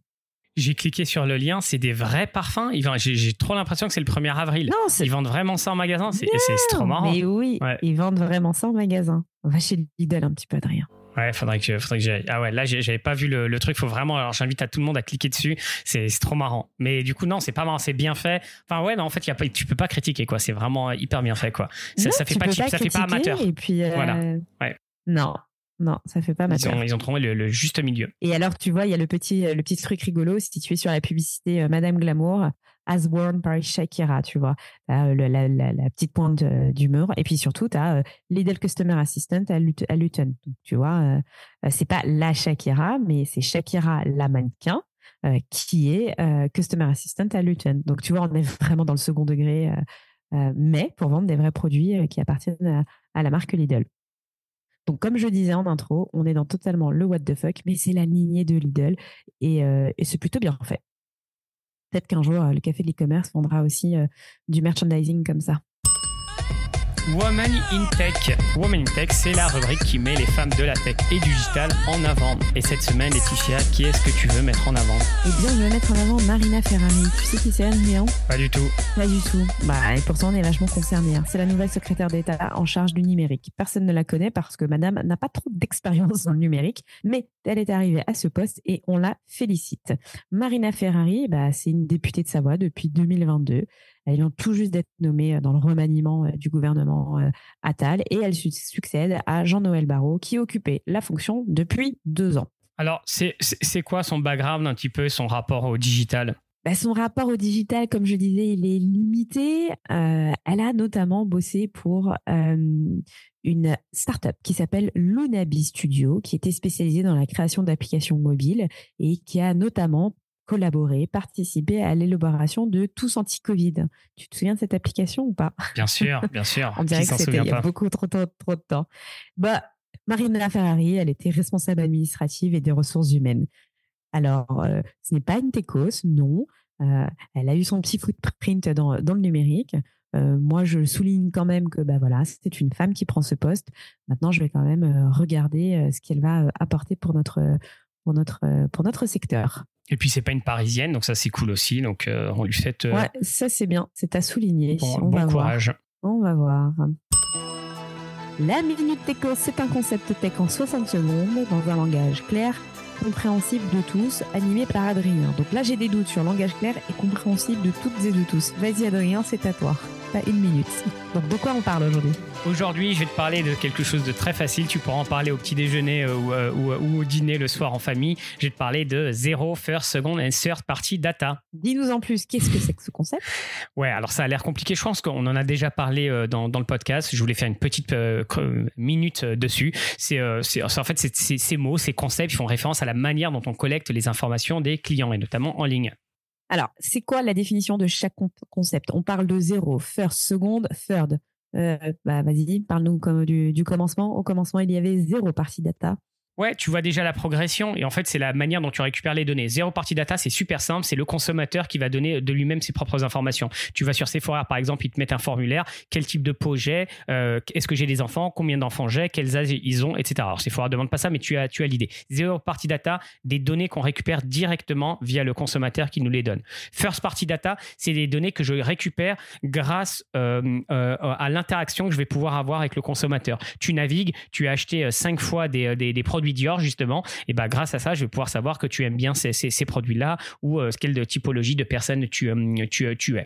J'ai cliqué sur le lien, c'est des vrais parfums. J'ai trop l'impression que c'est le 1er avril. ils vendent vraiment ça en magasin, c'est trop marrant. Mais oui, ils vendent vraiment ça en magasin. On va chez Lidl un petit peu, Adrien. Ouais, faudrait que, faudrait que j'aille. Ah ouais, là, j'avais pas vu le, truc. Faut vraiment. Alors, j'invite à tout le monde à cliquer dessus. C'est trop marrant. Mais du coup, non, c'est pas marrant. C'est bien fait. Enfin, ouais, non, en fait, y a pas, tu peux pas critiquer, quoi. C'est vraiment hyper bien fait, quoi. Ça, ça fait pas cheap, ça fait pas amateur. Et puis, euh, voilà. Ouais. Non. Non, ça fait pas amateur. Ils ont, ils ont trouvé le, juste milieu. Et alors, tu vois, il y a le petit, le petit truc rigolo. Si tu es sur la publicité euh, Madame Glamour, as worn by Shakira, tu vois, la, la, petite pointe d'humour. Et puis surtout, tu as Lidl Customer Assistant à, Luton. tu vois, c'est pas la Shakira, mais c'est Shakira la mannequin qui est Customer Assistant à Luton. Donc, tu vois, on est vraiment dans le second degré, mais pour vendre des vrais produits qui appartiennent à, la marque Lidl. Donc, comme je disais en intro, on est dans totalement le what the fuck, mais c'est la lignée de Lidl et c'est plutôt bien fait peut-être qu'un jour, euh, le café de l'e-commerce vendra aussi euh, du merchandising comme ça. Woman in Tech. Woman in Tech, c'est la rubrique qui met les femmes de la tech et du digital en avant. Et cette semaine, Laetitia, qui est-ce que tu veux mettre en avant? Eh bien, je veux mettre en avant Marina Ferrari. Tu sais qui c'est, Adrien? Pas du tout. Pas du tout. Bah, et pourtant, on est vachement concernés. Hein. C'est la nouvelle secrétaire d'État en charge du numérique. Personne ne la connaît parce que madame n'a pas trop d'expérience dans le numérique, mais elle est arrivée à ce poste et on la félicite. Marina Ferrari, bah, c'est une députée de Savoie depuis 2022. Elle vient tout juste d'être nommée euh, dans le remaniement euh, du gouvernement euh, Attal et elle succède à Jean-Noël Barrot qui occupait la fonction depuis deux ans. Alors, c'est quoi son background un petit peu, son rapport au digital? Bah, son rapport au digital, comme je disais, il est limité. elle a notamment bossé pour une startup qui s'appelle Lunabi Studio, qui était spécialisée dans la création d'applications mobiles et qui a notamment collaborer, participer à l'élaboration de Tous Anti-Covid. Tu te souviens de cette application ou pas? Bien sûr, bien sûr. On dirait que c'était il y a beaucoup trop, trop, trop de temps. Bah, Marina Ferrari, elle était responsable administrative et des ressources humaines. Alors, euh, ce n'est pas une techos, non. Euh, elle a eu son petit footprint dans, dans le numérique. Euh, moi, je souligne quand même que bah voilà, c'est une femme qui prend ce poste. Maintenant, je vais quand même regarder ce qu'elle va apporter pour notre, pour notre, pour notre secteur. Et puis c'est pas une parisienne, donc ça c'est cool aussi. Donc euh, on lui fait. Euh, ouais, ça c'est bien, c'est à souligner. Bon, on va courage. Voir. On va voir. La Minute Techo, c'est un concept tech en 60 secondes dans un langage clair, compréhensible de tous, animé par Adrien. Donc là j'ai des doutes sur langage clair et compréhensible de toutes et de tous. Vas-y Adrien, c'est à toi. Pas une minute. Donc de quoi on parle aujourd'hui? Aujourd'hui, je vais te parler de quelque chose de très facile. Tu pourras en parler au petit déjeuner euh, euh, euh, ou, au dîner le soir en famille. Je vais te parler de zéro, first, second and third party data. Dis-nous en plus, qu'est-ce que c'est que ce concept? Ouais, alors ça a l'air compliqué. Je pense qu'on en a déjà parlé dans, le podcast. Je voulais faire une petite minute dessus. C'est, en fait, ces mots, ces concepts font référence à la manière dont on collecte les informations des clients et notamment en ligne. Alors, c'est quoi la définition de chaque concept? On parle de zéro, first, second, third. Bah, Vas-y, parle-nous du, du commencement. Au commencement, il y avait zéro partie data. Ouais, tu vois déjà la progression et en fait, c'est la manière dont tu récupères les données. Zéro partie data, c'est super simple. C'est le consommateur qui va donner de lui-même ses propres informations. Tu vas sur Sephora, par exemple, ils te mettent un formulaire. Quel type de peau j'ai euh, Est-ce que j'ai des enfants Combien d'enfants j'ai Quels âges ils ont Etc. Alors, Sephora demande pas ça, mais tu as, tu as l'idée. Zéro partie data, des données qu'on récupère directement via le consommateur qui nous les donne. First party data, c'est des données que je récupère grâce euh, euh, à l'interaction que je vais pouvoir avoir avec le consommateur. Tu navigues, tu as acheté cinq fois des produits Dior justement, et bah grâce à ça, je vais pouvoir savoir que tu aimes bien ces, ces, produits-là ou euh, quelle typologie de personnes tu, euh, euh, tu es.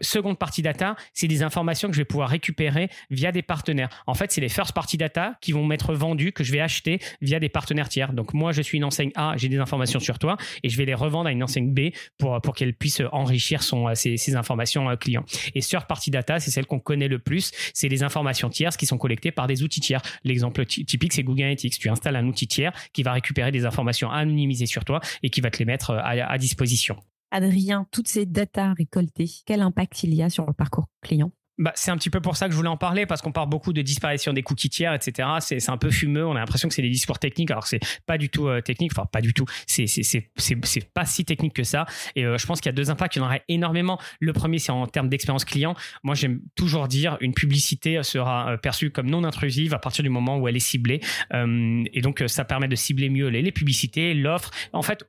seconde partie data, c'est des informations que je vais pouvoir récupérer via des partenaires. En fait, c'est les first party data qui vont m'être vendus, que je vais acheter via des partenaires tiers. Donc moi, je suis une enseigne A, j'ai des informations sur toi et je vais les revendre à une enseigne B pour, pour qu'elle puisse enrichir son, ses, informations clients. Et third party data, c'est celle qu'on connaît le plus, c'est les informations tierces qui sont collectées par des outils tiers. L'exemple typique, c'est Google Analytics. Tu installes un un outil tiers qui va récupérer des informations anonymisées sur toi et qui va te les mettre euh, à, disposition. Adrien, toutes ces datas récoltées, quel impact il y a sur le parcours client? Bah, c'est un petit peu pour ça que je voulais en parler, parce qu'on parle beaucoup de disparition des cookies tiers, etc. C'est un peu fumeux, on a l'impression que c'est des discours techniques, alors c'est pas du tout euh, technique, enfin pas du tout, c'est pas si technique que ça. Et euh, je pense qu'il y a deux impacts, il y en aurait énormément. Le premier, c'est en termes d'expérience client. Moi, j'aime toujours dire, une publicité sera euh, perçue comme non intrusive à partir du moment où elle est ciblée. et donc, ça permet de cibler mieux les, les publicités, l'offre, en fait,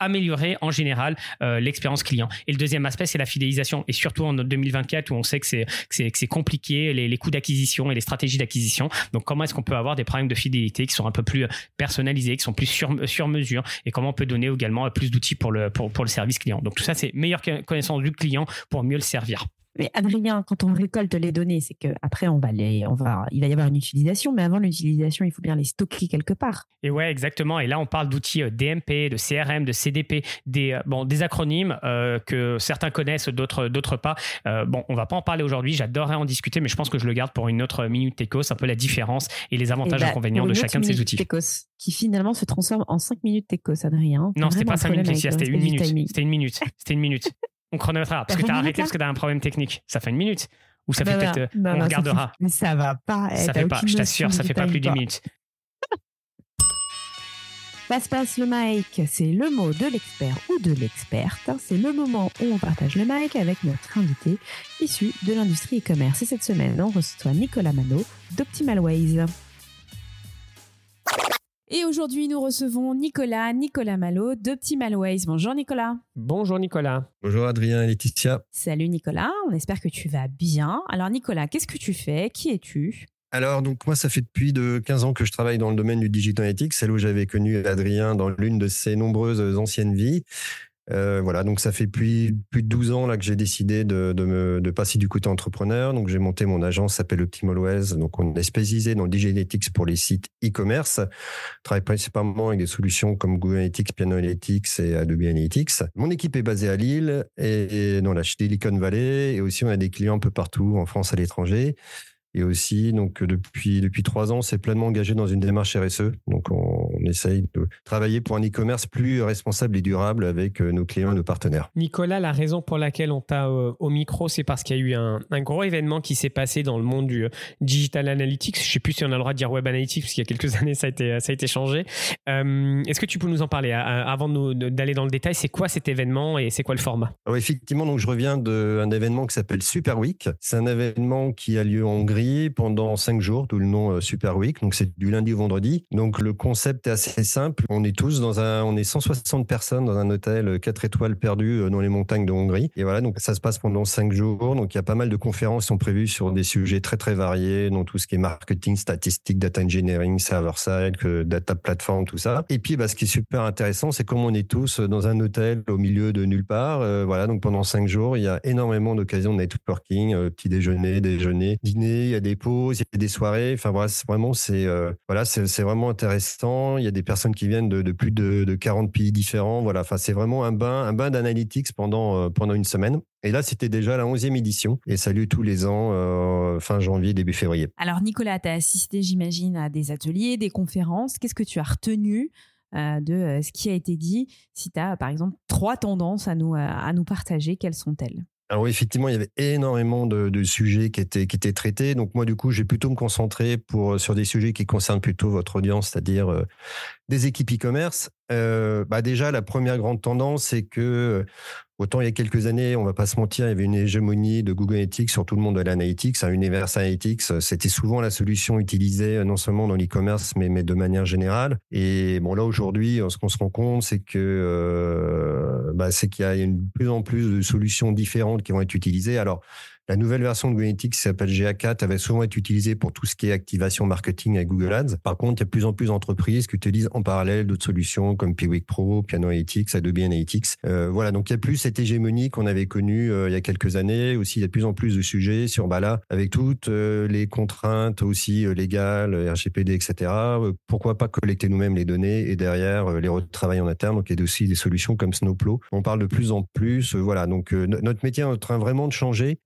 améliorer en général l'expérience client. Et le deuxième aspect, c'est la fidélisation. Et surtout en 2024, où on sait que c'est que c'est compliqué, les, coûts d'acquisition et les stratégies d'acquisition. Donc, comment est-ce qu'on peut avoir des problèmes de fidélité qui sont un peu plus personnalisés, qui sont plus sur, sur mesure? Et comment on peut donner également plus d'outils pour le, pour le service client? Donc, tout ça, c'est meilleure connaissance du client pour mieux le servir. Mais Adrien, quand on récolte les données, c'est que après on va les, on va, il va y avoir une utilisation, mais avant l'utilisation, il faut bien les stocker quelque part. Et ouais, exactement. Et là, on parle d'outils euh, DMP, de CRM, de CDP, des, euh, bon, des acronymes euh, que certains connaissent, d'autres, d'autres pas. bon, on va pas en parler aujourd'hui. J'adorerais en discuter, mais je pense que je le garde pour une autre minute Techos, un peu la différence et les avantages et bah, inconvénients de chacun de ces outils. Techos, qui finalement se transforme en 5 minutes Techos, Adrien. Non, c'était pas 5 minutes, c'était une minute. C'était une minute. C'était une minute. On chronométrera. Parce que tu as arrêté parce que tu as un problème technique. Ça fait une minute. Ou ça bah fait peut-être. Euh, on regardera. Mais ça va pas. Eh, ça fait pas. Je t'assure, ça fait pas plus d'une minute. Passe-passe le mic, c'est le mot de l'expert ou de l'experte. C'est le moment où on partage le mic avec notre invité issu de l'industrie e-commerce. Et cette semaine, on reçoit Nicolas Mano d'Optimal Ways. Et aujourd'hui, nous recevons Nicolas, Nicolas Malo d'Optimal Ways. Bonjour Nicolas. Bonjour Nicolas. Bonjour Adrien et Laetitia. Salut Nicolas, on espère que tu vas bien. Alors Nicolas, qu'est-ce que tu fais? Qui es-tu? Alors, donc moi, ça fait depuis de 15 ans que je travaille dans le domaine du digital analytics, celle où j'avais connu Adrien dans l'une de ses nombreuses anciennes vies. Euh, voilà, donc ça fait plus, plus de 12 ans là que j'ai décidé de, de, passer du côté entrepreneur. Donc j'ai monté mon agence, s'appelle Optimalways. Donc on est spécialisé dans le Analytics pour les sites e-commerce. Travaille principalement avec des solutions comme Google Analytics, Piano Analytics et Adobe Analytics. Mon équipe est basée à Lille et, dans la Silicon Valley. Et aussi on a des clients un peu partout en France, à l'étranger. Et aussi, donc depuis depuis trois ans, c'est pleinement engagé dans une démarche RSE. Donc on, essaye de travailler pour un e-commerce plus responsable et durable avec euh, nos clients et nos partenaires. Nicolas, la raison pour laquelle on t'a euh, au micro, c'est parce qu'il y a eu un, un gros événement qui s'est passé dans le monde du euh, digital analytics. Je sais plus si on a le droit de dire web analytics parce qu'il y a quelques années ça a été ça a été changé. Est-ce que tu peux nous en parler avant d'aller dans le détail C'est quoi cet événement et c'est quoi le format? Effectivement, donc je reviens d'un événement qui s'appelle Super Week. C'est un événement qui a lieu en Hongrie pendant cinq jours, d'où le nom Super Week. Donc c'est du lundi au vendredi. Donc le concept est assez simple. On est tous dans un, on est 160 personnes dans un hôtel 4 étoiles perdu euh, dans les montagnes de Hongrie. Et voilà, donc ça se passe pendant cinq jours. Donc il y a pas mal de conférences qui sont prévues sur des sujets très très variés, dont tout ce qui est marketing, statistique, data engineering, server side, data platform, tout ça. Et puis bah, ce qui est super intéressant, c'est comme on est tous dans un hôtel au milieu de nulle part. Euh, voilà, donc pendant cinq jours, il y a énormément d'occasions de networking, petit déjeuner, déjeuner, dîner il y a des pauses, il y a des soirées. Enfin voilà, vraiment c'est euh, voilà, c'est vraiment intéressant. Il y a des personnes qui viennent de, plus de, 40 pays différents. Voilà, enfin c'est vraiment un bain un bain d'analytics pendant euh, pendant une semaine. Et là, c'était déjà la 11e édition et ça lieu tous les ans, euh, fin janvier, début février. Alors, Nicolas, tu as assisté, j'imagine, à des ateliers, des conférences. Qu'est-ce que tu as retenu de ce qui a été dit? Si tu as, par exemple, trois tendances à nous, à nous partager, quelles sont-elles? Alors effectivement, il y avait énormément de, sujets qui étaient, qui étaient traités. Donc moi, du coup, j'ai plutôt me concentrer pour, sur des sujets qui concernent plutôt votre audience, c'est-à-dire euh, des équipes e-commerce. Euh, bah déjà, la première grande tendance, c'est que Autant il y a quelques années, on va pas se mentir, il y avait une hégémonie de Google Analytics sur tout le monde de l'analytics. Un Universal Analytics, c'était souvent la solution utilisée euh, non seulement dans l'e-commerce, mais, mais de manière générale. Et bon, là aujourd'hui, ce qu'on se rend compte, c'est que euh, bah, c'est qu'il y a de plus en plus de solutions différentes qui vont être utilisées. Alors la nouvelle version de Google Analytics qui s'appelle GA4 avait souvent été utilisée pour tout ce qui est activation marketing avec Google Ads. Par contre, il y a de plus en plus d'entreprises qui utilisent en parallèle d'autres solutions comme Piwik Pro, Piano Analytics, Adobe Analytics. Euh, voilà, donc il y a plus cette hégémonie qu'on avait connue euh, il y a quelques années. Aussi, il y a de plus en plus de sujets sur bah là, avec toutes euh, les contraintes aussi légales, RGPD, etc. pourquoi pas collecter nous-mêmes les données et derrière les retravailler en interne. Donc il y a aussi des solutions comme Snowplow. On parle de plus en plus. voilà, donc notre métier est en train vraiment de changer.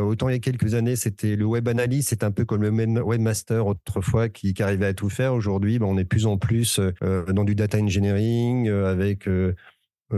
Autant il y a quelques années, c'était le web analyst, c'est un peu comme le webmaster autrefois qui, arrivait à tout faire. Aujourd'hui, ben, on est plus en plus euh, dans du data engineering euh, avec euh,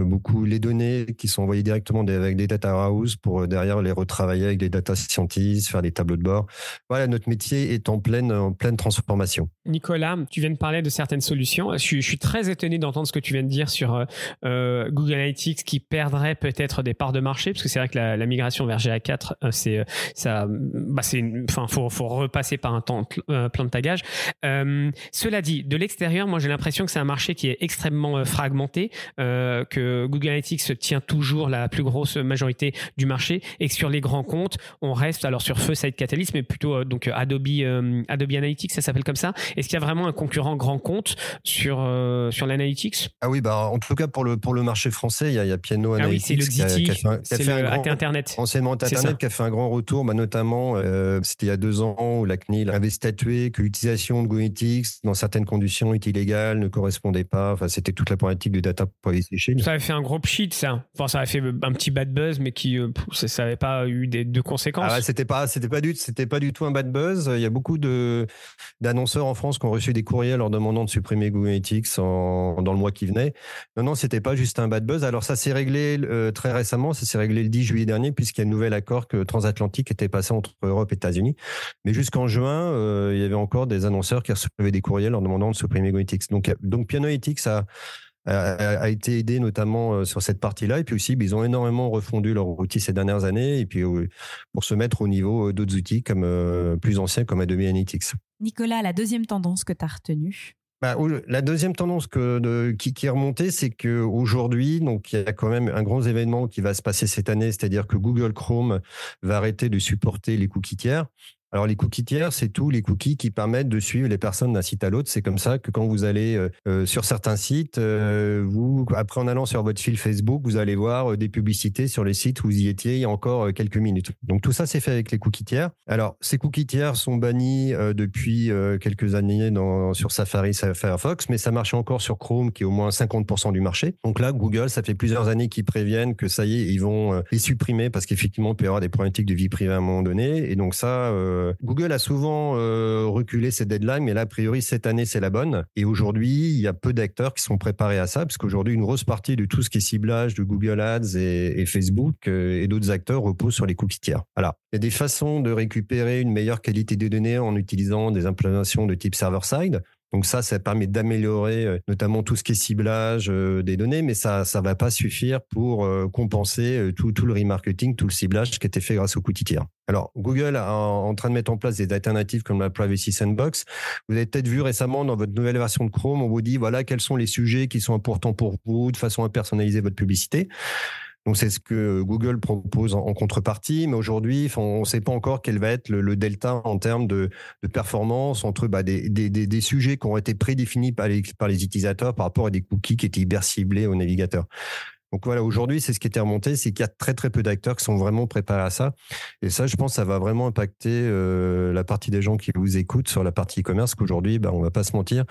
beaucoup les données qui sont envoyées directement avec des data house pour euh, derrière les retravailler avec des data scientists, faire des tableaux de bord. Voilà, notre métier est en pleine, en pleine transformation. Nicolas, tu viens de parler de certaines solutions. Je suis, très étonné d'entendre ce que tu viens de dire sur euh, Google Analytics qui perdrait peut-être des parts de marché, parce que c'est vrai que la, migration vers GA4, c'est ça, bah c'est, enfin, faut, faut repasser par un temps plein de tagage. cela dit, de l'extérieur, moi j'ai l'impression que c'est un marché qui est extrêmement fragmenté, que Google Analytics tient toujours la plus grosse majorité du marché et que sur les grands comptes, on reste alors sur feu Site Catalyst, mais plutôt euh, donc Adobe euh, Adobe Analytics, ça s'appelle comme ça. Est-ce qu'il y a vraiment un concurrent grand compte sur euh, sur l'analytics? Ah oui, bah en tout cas pour le pour le marché français, il y a, Piano Analytics. Ah oui, c'est le c'est le grand, Internet. Anciennement Internet qui a fait un grand retour, bah, notamment c'était il y a deux ans où la CNIL avait statué que l'utilisation de Google Analytics dans certaines conditions est illégale, ne correspondait pas. Enfin, c'était toute la problématique du data privacy shield avait fait un gros pchit, ça. Enfin, ça avait fait un petit bad buzz, mais qui, euh, ça n'avait pas eu des, de conséquences. Ah c'était pas, c'était pas du, tout un bad buzz. Il y a beaucoup de d'annonceurs en France qui ont reçu des courriers leur demandant de supprimer Google Analytics dans le mois qui venait. Non, non, c'était pas juste un bad buzz. Alors ça s'est réglé euh, très récemment. Ça s'est réglé le 10 juillet dernier puisqu'il y a un nouvel accord que transatlantique était passé entre Europe et États-Unis. Mais jusqu'en juin, euh, il y avait encore des annonceurs qui recevaient des courriers leur demandant de supprimer Google Analytics. Donc, donc Piano Analytics a a, été aidé notamment euh, sur cette partie-là. Et puis aussi, ils ont énormément refondu leur outil ces dernières années. Et puis, euh, pour se mettre au niveau euh, d'autres outils comme plus anciens comme Adobe Analytics. Nicolas, la deuxième tendance que tu as retenue? Bah, la deuxième tendance que, de, qui, qui, est remontée, c'est qu'aujourd'hui, donc il y a quand même un grand événement qui va se passer cette année, c'est-à-dire que Google Chrome va arrêter de supporter les cookies tiers. Alors les cookies tiers, c'est tous les cookies qui permettent de suivre les personnes d'un site à l'autre. C'est comme ça que quand vous allez euh, euh, sur certains sites, euh, vous après en allant sur votre fil Facebook, vous allez voir des publicités sur les sites où vous y étiez il y a encore quelques minutes. Donc tout ça c'est fait avec les cookies tiers. Alors ces cookies tiers sont bannis depuis quelques années dans, sur Safari, Firefox, mais ça marche encore sur Chrome qui est au moins 50% du marché. Donc là Google, ça fait plusieurs années qu'ils préviennent que ça y est, ils vont les supprimer parce qu'effectivement il peut y avoir des problématiques de vie privée à un moment donné. Et donc ça Google a souvent euh, reculé ses deadlines, mais là, a priori, cette année, c'est la bonne. Et aujourd'hui, il y a peu d'acteurs qui sont préparés à ça, parce qu'aujourd'hui, une grosse partie de tout ce qui est ciblage de Google Ads et, Facebook euh, et d'autres acteurs repose sur les cookies tiers. Alors, il y a des façons de récupérer une meilleure qualité des données en utilisant des implémentations de type server-side. Donc ça, ça permet d'améliorer euh, notamment tout ce qui est ciblage euh, des données, mais ça ça va pas suffire pour euh, compenser tout, tout le remarketing, tout le ciblage qui a été fait grâce au cookie tiers. Alors Google est en train de mettre en place des alternatives comme la Privacy Sandbox. Vous avez peut-être vu récemment dans votre nouvelle version de Chrome, on vous dit voilà quels sont les sujets qui sont importants pour vous de façon à personnaliser votre publicité. Donc c'est ce que Google propose en, contrepartie, mais aujourd'hui, on ne sait pas encore quel va être le, delta en termes de, performance entre bah, des, sujets qui ont été prédéfinis par les, par les utilisateurs par rapport à des cookies qui étaient hyper ciblés au navigateur. Donc voilà, aujourd'hui, c'est ce qui était remonté, c'est qu'il y a très très peu d'acteurs qui sont vraiment préparés à ça. Et ça, je pense, ça va vraiment impacter euh, la partie des gens qui vous écoutent sur la partie e-commerce, qu'aujourd'hui, bah, on va pas se mentir,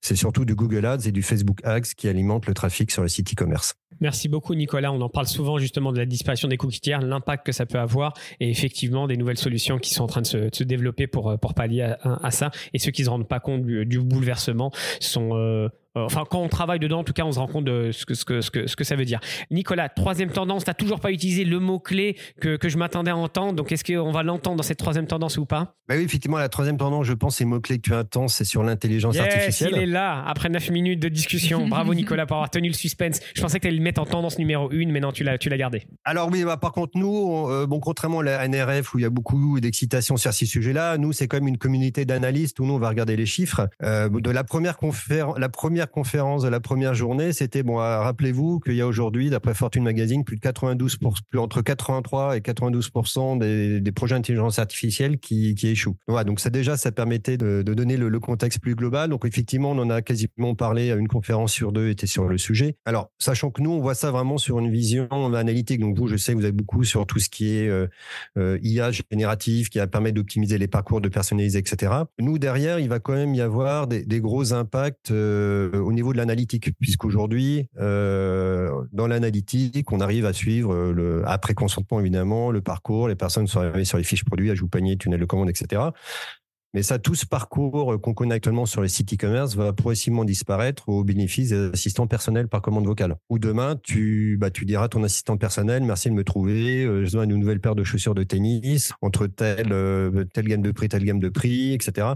c'est surtout du Google Ads et du Facebook Ads qui alimentent le trafic sur les sites e-commerce. Merci beaucoup Nicolas. On en parle souvent justement de la disparition des cookies tiers, l'impact que ça peut avoir et effectivement des nouvelles solutions qui sont en train de se, développer pour, pour pallier à, ça. Et ceux qui ne se rendent pas compte du, bouleversement sont... Euh, enfin, quand on travaille dedans, en tout cas, on se rend compte de ce que, ce que, ce que, ce que ça veut dire. Nicolas, troisième tendance, tu n'as toujours pas utilisé le mot-clé que, que je m'attendais à entendre. Donc, est-ce qu'on va l'entendre dans cette troisième tendance ou pas? Bah Oui, effectivement, la troisième tendance, je pense, c'est le mot-clé que tu attends, c'est sur l'intelligence yes, artificielle. Il est là, après 9 minutes de discussion. Bravo, Nicolas, pour avoir tenu le suspense. Je pensais que tu allais le mettre en tendance numéro 1, mais non, tu l'as gardé. Alors, oui, bah, par contre, nous, euh, bon, contrairement à la NRF où il y a beaucoup d'excitation sur ces sujets-là, nous, c'est quand même une communauté d'analystes où nous, on va regarder les chiffres. Euh, de la première, la première conférence de la première journée, c'était, bon, euh, rappelez-vous qu'il y a aujourd'hui, d'après Fortune Magazine, plus de 92 plus entre 83 et 92 des, des projets d'intelligence artificielle qui, échouent. Voilà, donc ça déjà, ça permettait de, donner le, contexte plus global. Donc effectivement, on en a quasiment parlé à une conférence sur deux était sur le sujet. Alors, sachant que nous, on voit ça vraiment sur une vision analytique. Donc vous, je sais que vous avez beaucoup sur tout ce qui est euh, euh, IA générative, qui va permettre d'optimiser les parcours, de personnaliser, etc. Nous, derrière, il va quand même y avoir des, gros impacts au niveau de l'analytique, puisqu'aujourd'hui, euh, dans l'analytique, on arrive à suivre le après consentement évidemment le parcours, les personnes sont arrivées sur les fiches produits, ajout panier, tunnel de commande, etc. Mais ça, tout ce parcours qu'on connaît actuellement sur les sites e-commerce va progressivement disparaître au bénéfice des assistants personnels par commande vocale. Ou demain, tu, bah, tu diras à ton assistant personnel, merci de me trouver, euh, je besoin d'une nouvelle paire de chaussures de tennis, entre telle, euh, telle gamme de prix, telle gamme de prix, etc.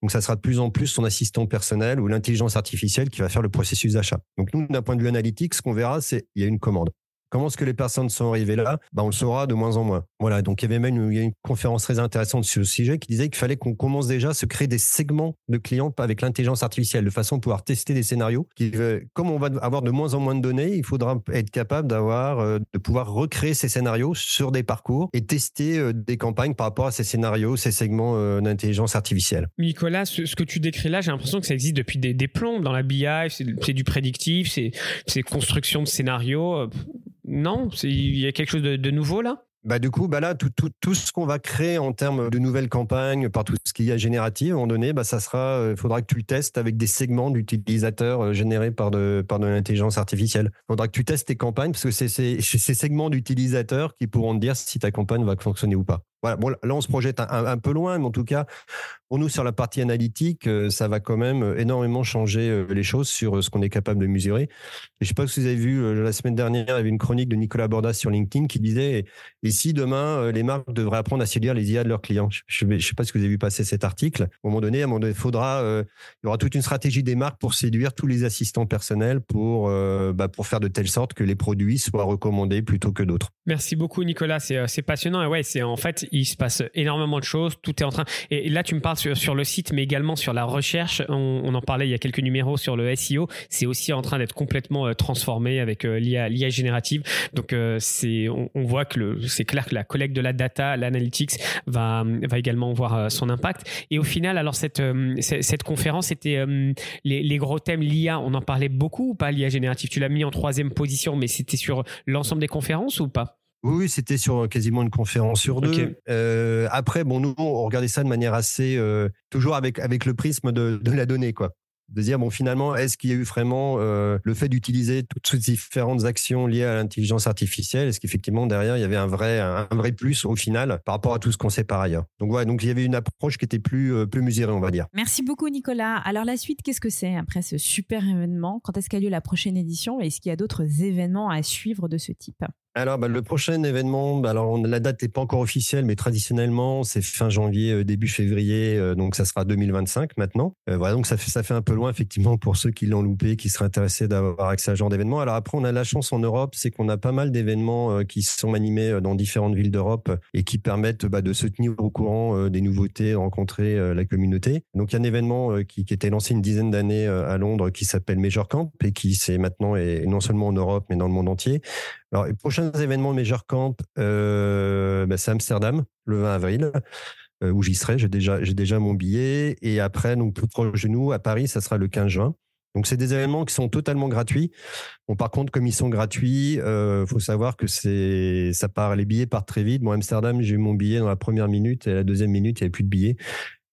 Donc, ça sera de plus en plus son assistant personnel ou l'intelligence artificielle qui va faire le processus d'achat. Donc, nous, d'un point de vue analytique, ce qu'on verra, c'est il y a une commande. Comment est-ce que les personnes sont arrivées là? Bah, On le saura de moins en moins. Voilà, donc il y avait même une, une conférence très intéressante sur ce sujet qui disait qu'il fallait qu'on commence déjà à se créer des segments de clients avec l'intelligence artificielle, de façon à pouvoir tester des scénarios. Euh, comme on va avoir de moins en moins de données, il faudra être capable d'avoir, euh, de pouvoir recréer ces scénarios sur des parcours et tester euh, des campagnes par rapport à ces scénarios, ces segments d'intelligence artificielle. Nicolas, ce, que tu décris là, j'ai l'impression que ça existe depuis des, des plombs dans la BI, c'est du prédictif, c'est construction de scénarios non Il y a quelque chose de, de nouveau là? Bah du coup, bah là, tout, tout, tout ce qu'on va créer en termes de nouvelles campagnes, par tout ce qu'il y a génératif, à un moment donné, bah, ça sera, il euh, faudra que tu le testes avec des segments d'utilisateurs euh, générés par de, par de l'intelligence artificielle. Il faudra que tu testes tes campagnes parce que c'est ces segments d'utilisateurs qui pourront te dire si ta campagne va fonctionner ou pas. Voilà. Bon, là, on se projette un, peu loin, mais en tout cas, pour nous, sur la partie analytique, euh, ça va quand même énormément changer les choses sur ce qu'on est capable de mesurer. Je ne sais pas si vous avez vu, la semaine dernière, il y avait une chronique de Nicolas Bordas sur LinkedIn qui disait et si demain, les marques devraient apprendre à séduire les IA de leurs clients Je ne sais pas si vous avez vu passer cet article. À un moment donné, à faudra, euh, il y aura toute une stratégie des marques pour séduire tous les assistants personnels pour, euh, bah, pour faire de telle sorte que les produits soient recommandés plutôt que d'autres. Merci beaucoup, Nicolas. C'est passionnant. Et ouais, c'est en fait, il se passe énormément de choses. Tout est en train. Et là, tu me parles sur, le site, mais également sur la recherche. On, en parlait il y a quelques numéros sur le SEO. C'est aussi en train d'être complètement transformé avec l'IA générative. Donc, c'est, on, voit que c'est clair que la collecte de la data, l'analytics va, va également voir son impact. Et au final, alors cette, cette conférence, c'était les, les, gros thèmes, l'IA, on en parlait beaucoup ou pas, l'IA générative? Tu l'as mis en troisième position, mais c'était sur l'ensemble des conférences ou pas? Oui, c'était sur quasiment une conférence sur deux. Okay. Euh, après, bon, nous, on regardait ça de manière assez, euh, toujours avec avec le prisme de, de la donnée, quoi de dire bon finalement est-ce qu'il y a eu vraiment euh, le fait d'utiliser toutes ces différentes actions liées à l'intelligence artificielle? Est-ce qu'effectivement derrière il y avait un vrai un vrai plus au final par rapport à tout ce qu'on sait par ailleurs? Donc voilà. Donc il y avait une approche qui était plus euh, plus mesurée on va dire. Merci beaucoup Nicolas. Alors la suite qu'est-ce que c'est après ce super événement? Quand est-ce qu'a lieu la prochaine édition? Et est-ce qu'il y a d'autres événements à suivre de ce type? Alors, bah, le prochain événement, bah, alors la date n'est pas encore officielle, mais traditionnellement, c'est fin janvier, euh, début février, euh, donc ça sera 2025 maintenant. Euh, voilà, donc ça fait, un peu loin, effectivement, pour ceux qui l'ont loupé, qui seraient intéressés d'avoir accès à ce genre d'événement. Alors après, on a la chance en Europe, c'est qu'on a pas mal d'événements qui sont animés dans différentes villes d'Europe et qui permettent bah, de se tenir au courant des nouveautés, rencontrer la communauté. Donc il y a un événement qui, qui était lancé une dizaine d'années à Londres qui s'appelle Major Camp et qui c'est maintenant est non seulement en Europe mais dans le monde entier. Alors, les prochains événements Major Camp, euh, bah, c'est Amsterdam, le 20 avril, euh, où j'y serai. J'ai déjà, j'ai déjà mon billet. Et après, donc, plus proche de nous, à Paris, ça sera le 15 juin. Donc, c'est des événements qui sont totalement gratuits. Bon, par contre, comme ils sont gratuits, euh, faut savoir que c'est, ça part, les billets partent très vite. Bon, Amsterdam, j'ai eu mon billet dans la première minute et à la deuxième minute, il n'y avait plus de billets.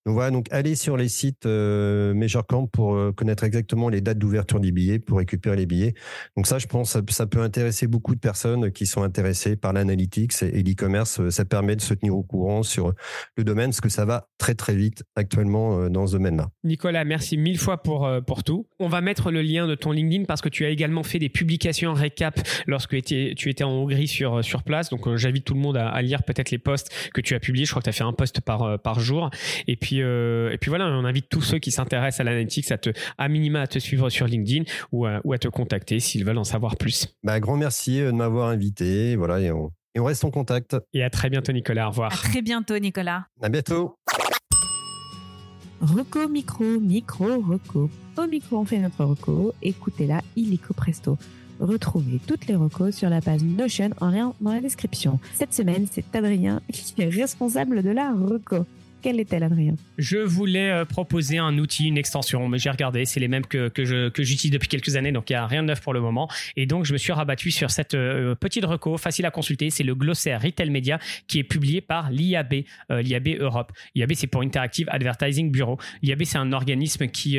Donc voilà, donc allez sur les sites euh, Major Camp pour euh, connaître exactement les dates d'ouverture des billets, pour récupérer les billets. Donc ça, je pense, ça, ça peut intéresser beaucoup de personnes qui sont intéressées par l'analytics et, l'e-commerce. Ça permet de se tenir au courant sur le domaine, parce que ça va très très vite actuellement euh, dans ce domaine-là. Nicolas, merci mille fois pour, pour tout. On va mettre le lien de ton LinkedIn parce que tu as également fait des publications récap lorsque tu étais en Hongrie sur, sur place. Donc j'invite tout le monde à, à lire peut-être les posts que tu as publiés. Je crois que tu as fait un post par, par jour. Et puis euh, et puis voilà, on invite tous ceux qui s'intéressent à l'analytics à te, à minima, à te suivre sur LinkedIn ou à, ou à te contacter s'ils veulent en savoir plus. Bah, grand merci euh, de m'avoir invité. Voilà, et on, et on reste en contact. Et à très bientôt, Nicolas. Au revoir. À très bientôt, Nicolas. À bientôt. Reco micro, micro, reco. Au micro, on fait notre reco. Écoutez-la illico presto. Retrouvez toutes les recos sur la page Notion en lien dans la description. Cette semaine, c'est Adrien qui est responsable de la reco. Quelle est-elle, Adrien? Je voulais euh, proposer un outil, une extension, mais j'ai regardé, c'est les mêmes que, que, j'utilise depuis quelques années, donc il n'y a rien de neuf pour le moment. Et donc, je me suis rabattu sur cette euh, petite reco, facile à consulter. C'est le glossaire Retail Media qui est publié par l'IAB, euh, l'IAB Europe. L'IAB, c'est pour Interactive Advertising Bureau. L'IAB, c'est un organisme qui,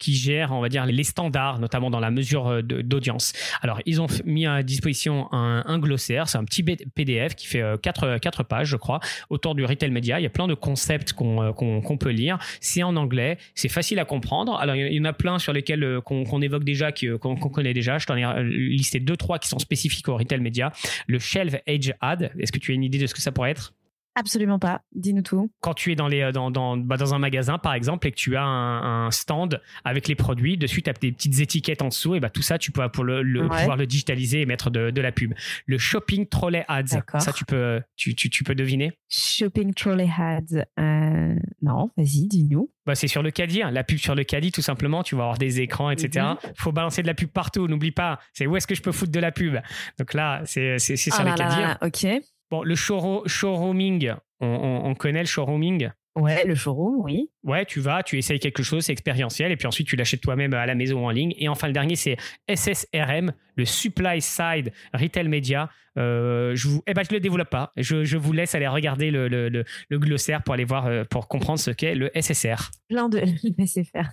qui gère, on va dire, les standards, notamment dans la mesure d'audience. Alors, ils ont mis à disposition un, un glossaire, c'est un petit PDF qui fait 4, 4 pages, je crois, autour du Retail Media. Il y a plein de concepts euh, qu'on peut lire. C'est en anglais, c'est facile à comprendre. Alors, il y en a plein sur lesquels euh, qu'on évoque déjà, euh, qu'on connaît déjà. Je t'en ai listé deux, trois qui sont spécifiques au retail média. Le Shelf Edge Ad, est-ce que tu as une idée de ce que ça pourrait être? Absolument pas. Dis-nous tout. Quand tu es dans, les, dans, dans, bah dans un magasin, par exemple, et que tu as un, stand avec les produits, dessus, tu as des petites étiquettes en dessous, et bah, tout ça, tu peux pour le, pouvoir le digitaliser et mettre de, de, la pub. Le Shopping Trolley Ads, ça, tu peux, tu, tu, tu peux deviner? Shopping Trolley Ads, euh, non, vas-y, dis-nous. Bah, c'est sur le caddie, hein. la pub sur le caddie, tout simplement. Tu vas avoir des écrans, etc. Il faut balancer de la pub partout. N'oublie pas, c'est où est-ce que je peux foutre de la pub? Donc là, c'est sur ah le caddie. Hein. ok. Bon, le showrooming, on, connaît le showrooming? Ouais, le showroom, oui. Ouais, tu vas, tu essayes quelque chose, c'est expérientiel, et puis ensuite tu l'achètes toi-même à la maison ou en ligne. Et enfin, le dernier, c'est SSRM, le Supply Side Retail Media. Euh, je vous, eh ben, je le développe pas. Je, vous laisse aller regarder le, le, glossaire pour aller voir, euh, pour comprendre ce qu'est le SSR. Plein de SFR.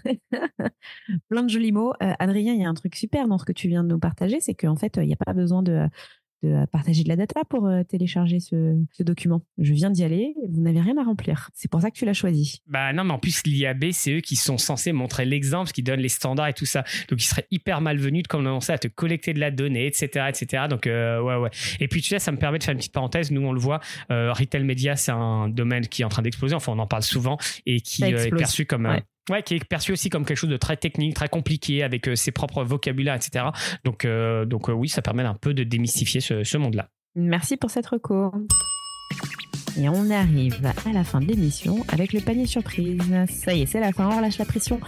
Plein de jolis mots. Euh, Adrien, il y a un truc super dans ce que tu viens de nous partager, c'est qu'en fait, il n'y a pas besoin de de euh, partager de la data pour euh, télécharger ce, document. Je viens d'y aller, vous n'avez rien à remplir. C'est pour ça que tu l'as choisi. Bah non, mais en plus, l'IAB, c'est eux qui sont censés montrer l'exemple, qui donnent les standards et tout ça. Donc, il serait hyper malvenu de commencer à te collecter de la donnée, etc., etc. Donc, euh, ouais, ouais. Et puis, tu sais, ça me permet de faire une petite parenthèse. Nous, on le voit, retail media, c'est un domaine qui est en train d'exploser. Enfin, on en parle souvent et qui est perçu comme Ouais, qui est perçu aussi comme quelque chose de très technique, très compliqué, avec euh, ses propres vocabulaires, etc. Donc, euh, donc euh, oui, ça permet un peu de démystifier ce, monde-là. Merci pour cette recours. Et on arrive à la fin de l'émission avec le panier surprise. Ça y est, c'est la fin, on relâche la pression.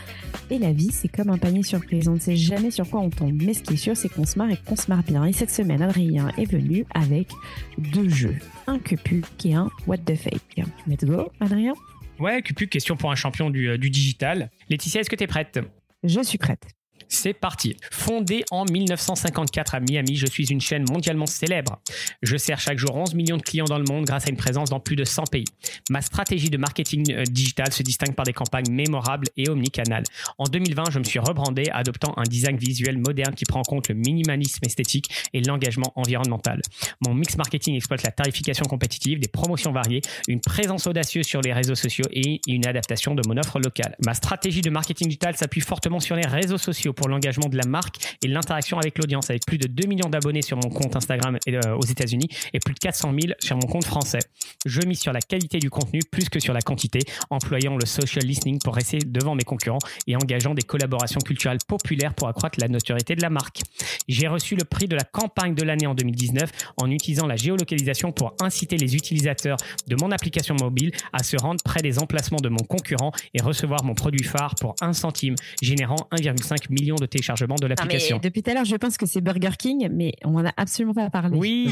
Et la vie, c'est comme un panier surprise. On ne sait jamais sur quoi on tombe. Mais ce qui est sûr, c'est qu'on se marre et qu'on se marre bien. Et cette semaine, Adrien est venu avec deux jeux. Un Cupu et un What the Fake. Let's go, Adrien? Ouais, plus question pour un champion du, euh, du digital. Laetitia, est-ce que tu es prête? Je suis prête. C'est parti. Fondée en 1954 à Miami, je suis une chaîne mondialement célèbre. Je sers chaque jour 11 millions de clients dans le monde grâce à une présence dans plus de 100 pays. Ma stratégie de marketing euh, digital se distingue par des campagnes mémorables et omnicanales. En 2020, je me suis rebrandé adoptant un design visuel moderne qui prend en compte le minimalisme esthétique et l'engagement environnemental. Mon mix marketing exploite la tarification compétitive, des promotions variées, une présence audacieuse sur les réseaux sociaux et une adaptation de mon offre locale. Ma stratégie de marketing digital s'appuie fortement sur les réseaux sociaux pour l'engagement de la marque et l'interaction avec l'audience, avec plus de 2 millions d'abonnés sur mon compte Instagram euh, aux États-Unis et plus de 400 000 sur mon compte français. Je mise sur la qualité du contenu plus que sur la quantité, employant le social listening pour rester devant mes concurrents et engageant des collaborations culturelles populaires pour accroître la notoriété de la marque. J'ai reçu le prix de la campagne de l'année en 2019 en utilisant la géolocalisation pour inciter les utilisateurs de mon application mobile à se rendre près des emplacements de mon concurrent et recevoir mon produit phare pour 1 centime, générant 1,5 million de téléchargements de l'application. Depuis tout à l'heure, je pense que c'est Burger King, mais on n'en a absolument pas parlé. Oui.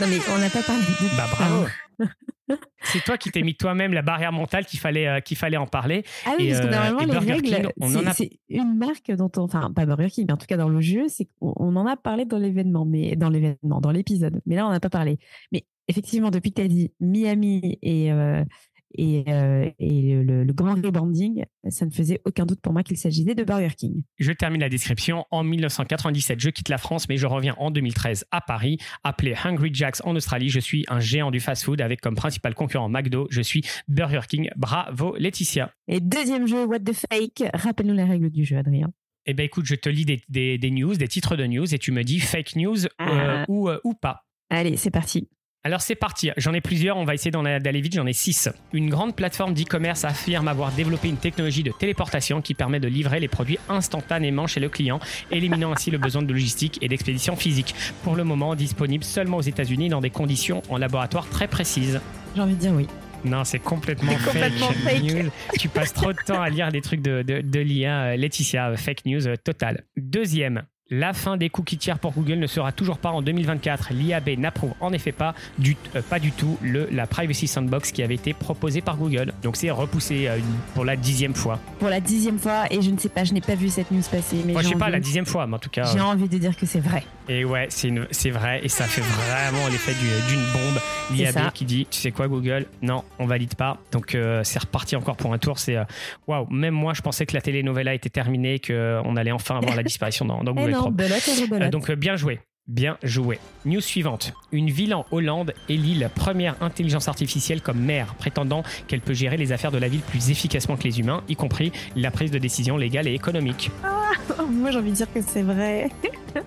non, mais on n'a pas parlé. Bah bravo. c'est toi qui t'es mis toi-même la barrière mentale qu'il fallait, euh, qu'il fallait en parler. Ah oui, parce que euh, normalement, les règles, c'est une marque dont on, enfin, pas Burger King, mais en tout cas dans le jeu, c'est qu'on en a parlé dans l'événement, mais dans l'événement, dans l'épisode. Mais là, on n'a pas parlé. Mais effectivement, depuis que tu as dit Miami et, euh, et, euh, et le, le grand rebranding, ça ne faisait aucun doute pour moi qu'il s'agissait de Burger King. Je termine la description. En 1997, je quitte la France, mais je reviens en 2013 à Paris. Appelé Hungry Jacks en Australie, je suis un géant du fast-food avec comme principal concurrent McDo. Je suis Burger King. Bravo, Laetitia. Et deuxième jeu, What the Fake? Rappelle-nous les règles du jeu, Adrien. Eh ben écoute, je te lis des, des- des news, des titres de news, et tu me dis fake news euh, Ah. ou, euh, ou pas. Allez, c'est parti. Alors c'est parti, j'en ai plusieurs, on va essayer d'en- d'aller vite, j'en ai six. Une grande plateforme d'e-commerce affirme avoir développé une technologie de téléportation qui permet de livrer les produits instantanément chez le client, éliminant ainsi le besoin de logistique et d'expédition physique. Pour le moment, disponible seulement aux États-Unis dans des conditions en laboratoire très précises. J'ai envie de dire oui. Non, c'est complètement, C'est complètement fake. news. Tu passes trop de temps à lire des trucs de, de, de l'IA. euh, Laetitia, euh, fake news euh, totale. Deuxième, la fin des cookies tiers pour Google ne sera toujours pas en 2024. L'IAB n'approuve en effet pas du, euh, pas du tout le, la Privacy Sandbox qui avait été proposée par Google. Donc c'est repoussé euh, une- pour la dixième fois. Pour la dixième fois, et je ne sais pas, je n'ai pas vu cette news passer, mais Moi, je j'ai sais pas la dixième fois, mais en tout cas. J'ai euh, envie de dire que c'est vrai. Et ouais, c'est vrai, et ça fait vraiment l'effet du- d'une bombe. L'IAB qui dit, tu sais quoi Google? Non, on valide pas. Donc c'est reparti encore pour un tour. C'est waouh. Même moi, je pensais que la telenovela était terminée, qu'on allait enfin avoir la disparition dans, dans Eh Google Chrome. belote et Euh, rebelote. donc euh, bien joué. Bien joué. News suivante. Une ville en Hollande élit la première intelligence artificielle comme maire, prétendant qu'elle peut gérer les affaires de la ville plus efficacement que les humains, y compris la prise de décision légale et économique. Moi, j'ai envie de dire que c'est vrai. mais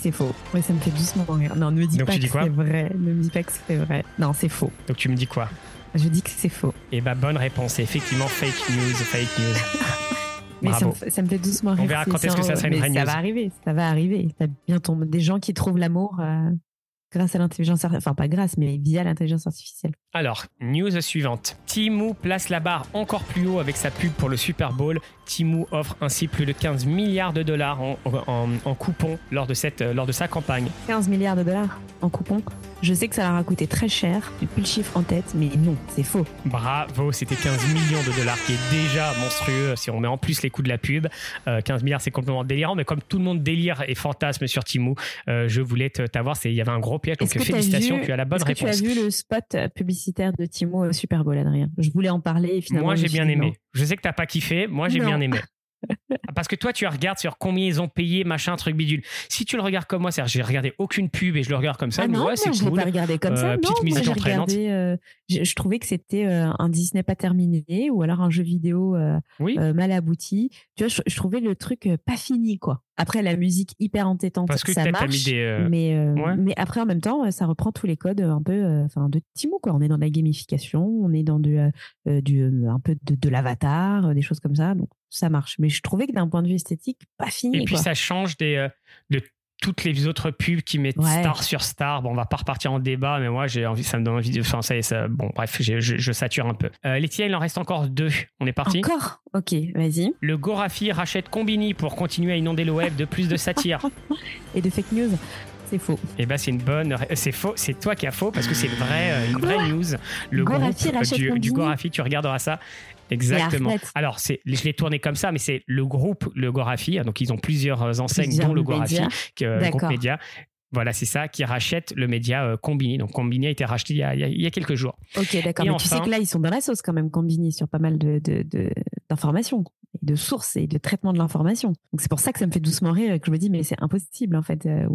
c'est faux. Ouais, ça me fait doucement rire. Non, ne me dis Donc pas tu que c'est vrai. Ne me dis pas que c'est vrai. Non, c'est faux. Donc tu me dis quoi? Je dis que c'est faux. Eh bah bonne réponse. C'est effectivement fake news, fake news. Mais ça me, fait- ça me fait doucement rire. On verra quand est-ce que ça sera une vraie Ça news. va arriver. Ça va arriver. T'as bien tombé des gens qui trouvent l'amour euh, grâce à l'intelligence artificielle. Enfin, pas grâce, mais via l'intelligence artificielle. Alors, news suivante. Timu place la barre encore plus haut avec sa pub pour le Super Bowl. Timu offre ainsi plus de 15 milliards de dollars en, en, en coupons lors de, cette, lors de sa campagne. 15 milliards de dollars en coupons. Je sais que ça leur a coûté très cher. J'ai plus le chiffre en tête, mais non, c'est faux. Bravo, c'était 15 millions de dollars qui est déjà monstrueux si on met en plus les coûts de la pub. Euh, 15 milliards, c'est complètement délirant, mais comme tout le monde délire et fantasme sur Timu, euh, je voulais t'avoir. Il y avait un gros piège, donc félicitations, vu- tu as la bonne Est-ce que tu as réponse. vu le spot euh, publicitaire de Timo au Super Bowl, Adrien Je voulais en parler et finalement. Moi, j'ai bien aimé. non. Je sais que t'as pas kiffé. Moi, j'ai bien aimé. Parce que toi, tu regardes sur combien ils ont payé, machin, truc bidule. Si tu le regardes comme moi, c'est-à-dire j'ai regardé aucune pub et je le regarde comme ça, Ah mais non, ouais, c'est cool. pas regardé comme ça. Euh, non, petite musique entraînante. regardé, euh, je, je trouvais que c'était euh, un Disney pas terminé ou alors un jeu vidéo euh, Oui, mal abouti. Tu vois, je, je trouvais le truc pas fini, quoi. Après, la musique hyper entêtante, parce que ça marche. mis des. euh, Mais, euh, ouais. mais après, en même temps, euh, ça reprend tous les codes un peu enfin, de Timo. Quoi. On est dans de la gamification, on est dans du, du, un peu de, de l'avatar, des choses comme ça. Donc, ça marche. Mais je trouvais que d'un point de vue esthétique, pas fini. Et puis quoi. ça change des, de toutes les autres pubs qui mettent Ouais. star sur star. Bon, on va pas repartir en débat, mais moi, j'ai envie, ça me donne envie de. Enfin, ça, y est, ça bon, bref, je, je sature un peu. Euh, Laetitia, il en reste encore deux. On est parti? Encore? Ok, vas-y. Le Gorafi rachète Combini pour continuer à inonder le web de plus de satire. Et de fake news, c'est faux. Et ben c'est une bonne. C'est faux. C'est toi qui as faux parce que c'est une vraie, euh, une vraie news. Le Gorafi groupe rachète du, du Gorafi, tu regarderas ça. Exactement. Alors c'est, je l'ai tourné comme ça, mais c'est le groupe le Gorafi. Donc ils ont plusieurs euh, enseignes, Plusieurs dont le Gorafi, qui euh, le groupe média. Voilà, c'est ça, qui rachète le média euh, Combini. Donc Combini a été racheté il y a, il y quelques jours. Ok, d'accord. Et Mais tu sais que là, ils sont dans la sauce quand même, Combini, sur pas mal de, de- de- d'informations, de sources et de traitement de l'information. Donc c'est pour ça que ça me fait doucement rire et que je me dis, mais c'est impossible en fait. euh,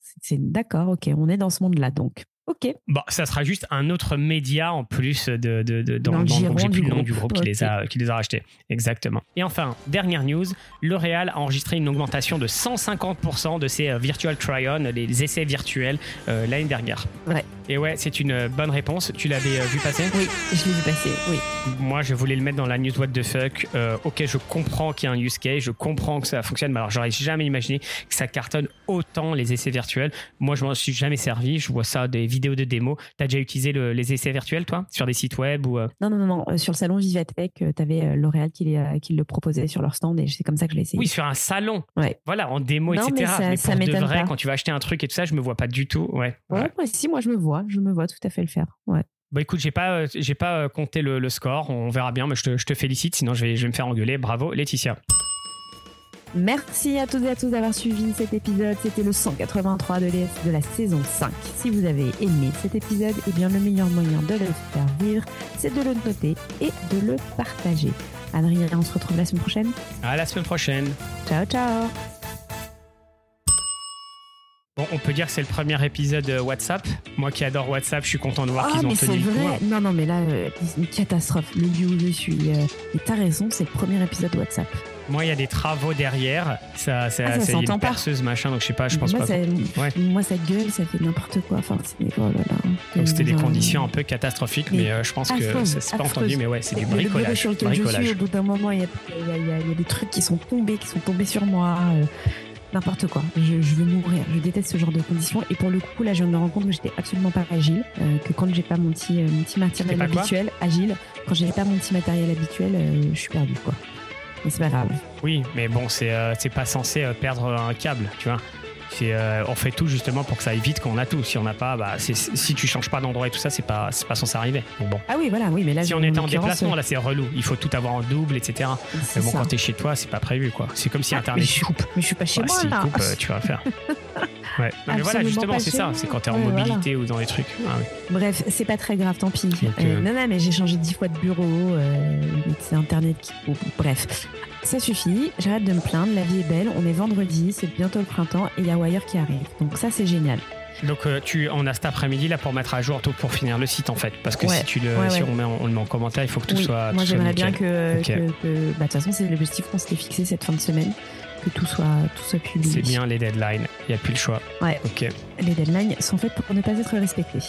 c'est, c'est- d'accord, ok, on est dans ce monde-là donc. Ok. Bon, ça sera juste un autre média en plus de, de, de- dans, le. J'ai plus le nom du groupe qui, les a, qui les a rachetés. Exactement. Et enfin, dernière news, L'Oréal a enregistré une augmentation de 150% de ses euh, virtual try-on, les essais virtuels, euh, l'année dernière. Ouais. Et ouais, c'est une euh, bonne réponse. Tu l'avais euh, vu passer? Oui, je l'ai vu passer, oui. Moi, je voulais le mettre dans la news What the fuck. Euh, ok, je comprends qu'il y a un use case, je comprends que ça fonctionne, mais alors j'aurais jamais imaginé que ça cartonne autant les essais virtuels. Moi, je m'en suis jamais servi. Je vois ça des vidéos de démo. T'as déjà utilisé le- les essais virtuels, toi, sur des sites web ou euh, Non, non, non, non. euh, Sur le salon Vivatech, tu avais L'Oréal qui, les, euh, qui le proposait sur leur stand et c'est comme ça que je l'ai essayé. Oui, sur un salon. Ouais. Voilà, en démo, Non, etc. mais ça- ça pour de m'étonne vrai, pas. quand tu vas acheter un truc et tout ça, je me vois pas du tout. Ouais. Ouais, moi, si, moi je me vois, je me vois tout à fait le faire. Ouais. Bah écoute, j'ai pas, euh, j'ai pas euh, compté le, le score. On verra bien, mais je te, je te félicite. Sinon, je vais, je vais me faire engueuler. Bravo, Laetitia. Merci à toutes et à tous d'avoir suivi cet épisode. C'était le 183 de, de la saison 5. Si vous avez aimé cet épisode, eh bien le meilleur moyen de le faire vivre, c'est de le noter et de le partager. Adrien, on se retrouve la semaine prochaine. À la semaine prochaine. Ciao, ciao. Bon, on peut dire que c'est le premier épisode WhatsApp. Moi qui adore WhatsApp, je suis content de voir ah, qu'ils ont tenu le coup. Vrai. Non, non, mais là, euh, une catastrophe. Le lieu où je suis. Euh, t'as raison, c'est le premier épisode WhatsApp. Moi, il y a des travaux derrière. Ça, ça, ah, ça c'est une perceuse, machin. Donc, je sais pas, je pense moi, pas. Ça, ouais. Moi, ça gueule, ça fait n'importe quoi. Enfin, oh là là. Donc, c'était des conditions un peu catastrophiques, mais, mais euh, je pense que c'est pas entendu, mais ouais, c'est du bricolage. Sur bricolage. je suis, au bout d'un moment, il y, y, y, a des trucs qui sont tombés, qui sont tombés sur moi. Euh, n'importe quoi. Je, je, veux mourir. Je déteste ce genre de conditions. Et pour le coup, là, je me rends compte que j'étais absolument pas agile. Euh, que quand j'ai pas mon petit, mon petit matériel habituel, agile, quand j'ai pas mon petit matériel habituel, je suis perdu, quoi. Oui, mais bon, c'est euh, pas censé perdre un câble, tu vois. Euh, on fait tout justement pour que ça aille vite quand on a tout. Si on n'a pas, bah, si tu changes pas d'endroit et tout ça, c'est pas, pas censé arriver. Donc bon. Ah oui, voilà, oui, mais là. Si on était en déplacement, là c'est relou. Il faut tout avoir en double, etc. Mais bon, ça. quand t'es chez toi, c'est pas prévu, quoi. C'est comme si ah, Internet mais je, coupe. Mais je suis pas chez ouais, moi. Si là. coupe, euh, tu vas faire. Ouais. Non, mais voilà, justement, c'est ça. C'est quand t'es en ouais, mobilité voilà. ou dans les trucs. Ah, oui. Bref, c'est pas très grave, tant pis. Donc, euh, non, non, mais j'ai changé dix fois de bureau. c'est Internet qui. Bref. Ça suffit, j'arrête de me plaindre, la vie est belle, on est vendredi, c'est bientôt le printemps et il y a Wire qui arrive. Donc ça c'est génial. Donc euh, tu, on a cet après-midi là pour mettre à jour tout pour finir le site en fait, parce que Ouais, si tu le, ouais, si ouais. on, met, en- on le met en commentaire, il faut que tout Oui, soit. Moi j'aimerais bien que- bah, de toute façon c'est l'objectif qu'on s'était fixé cette fin de semaine, que tout soit, tout soit publié. C'est bien les deadlines, il n'y a plus le choix. Ouais. Ok. Les deadlines sont faites pour ne pas être respectées.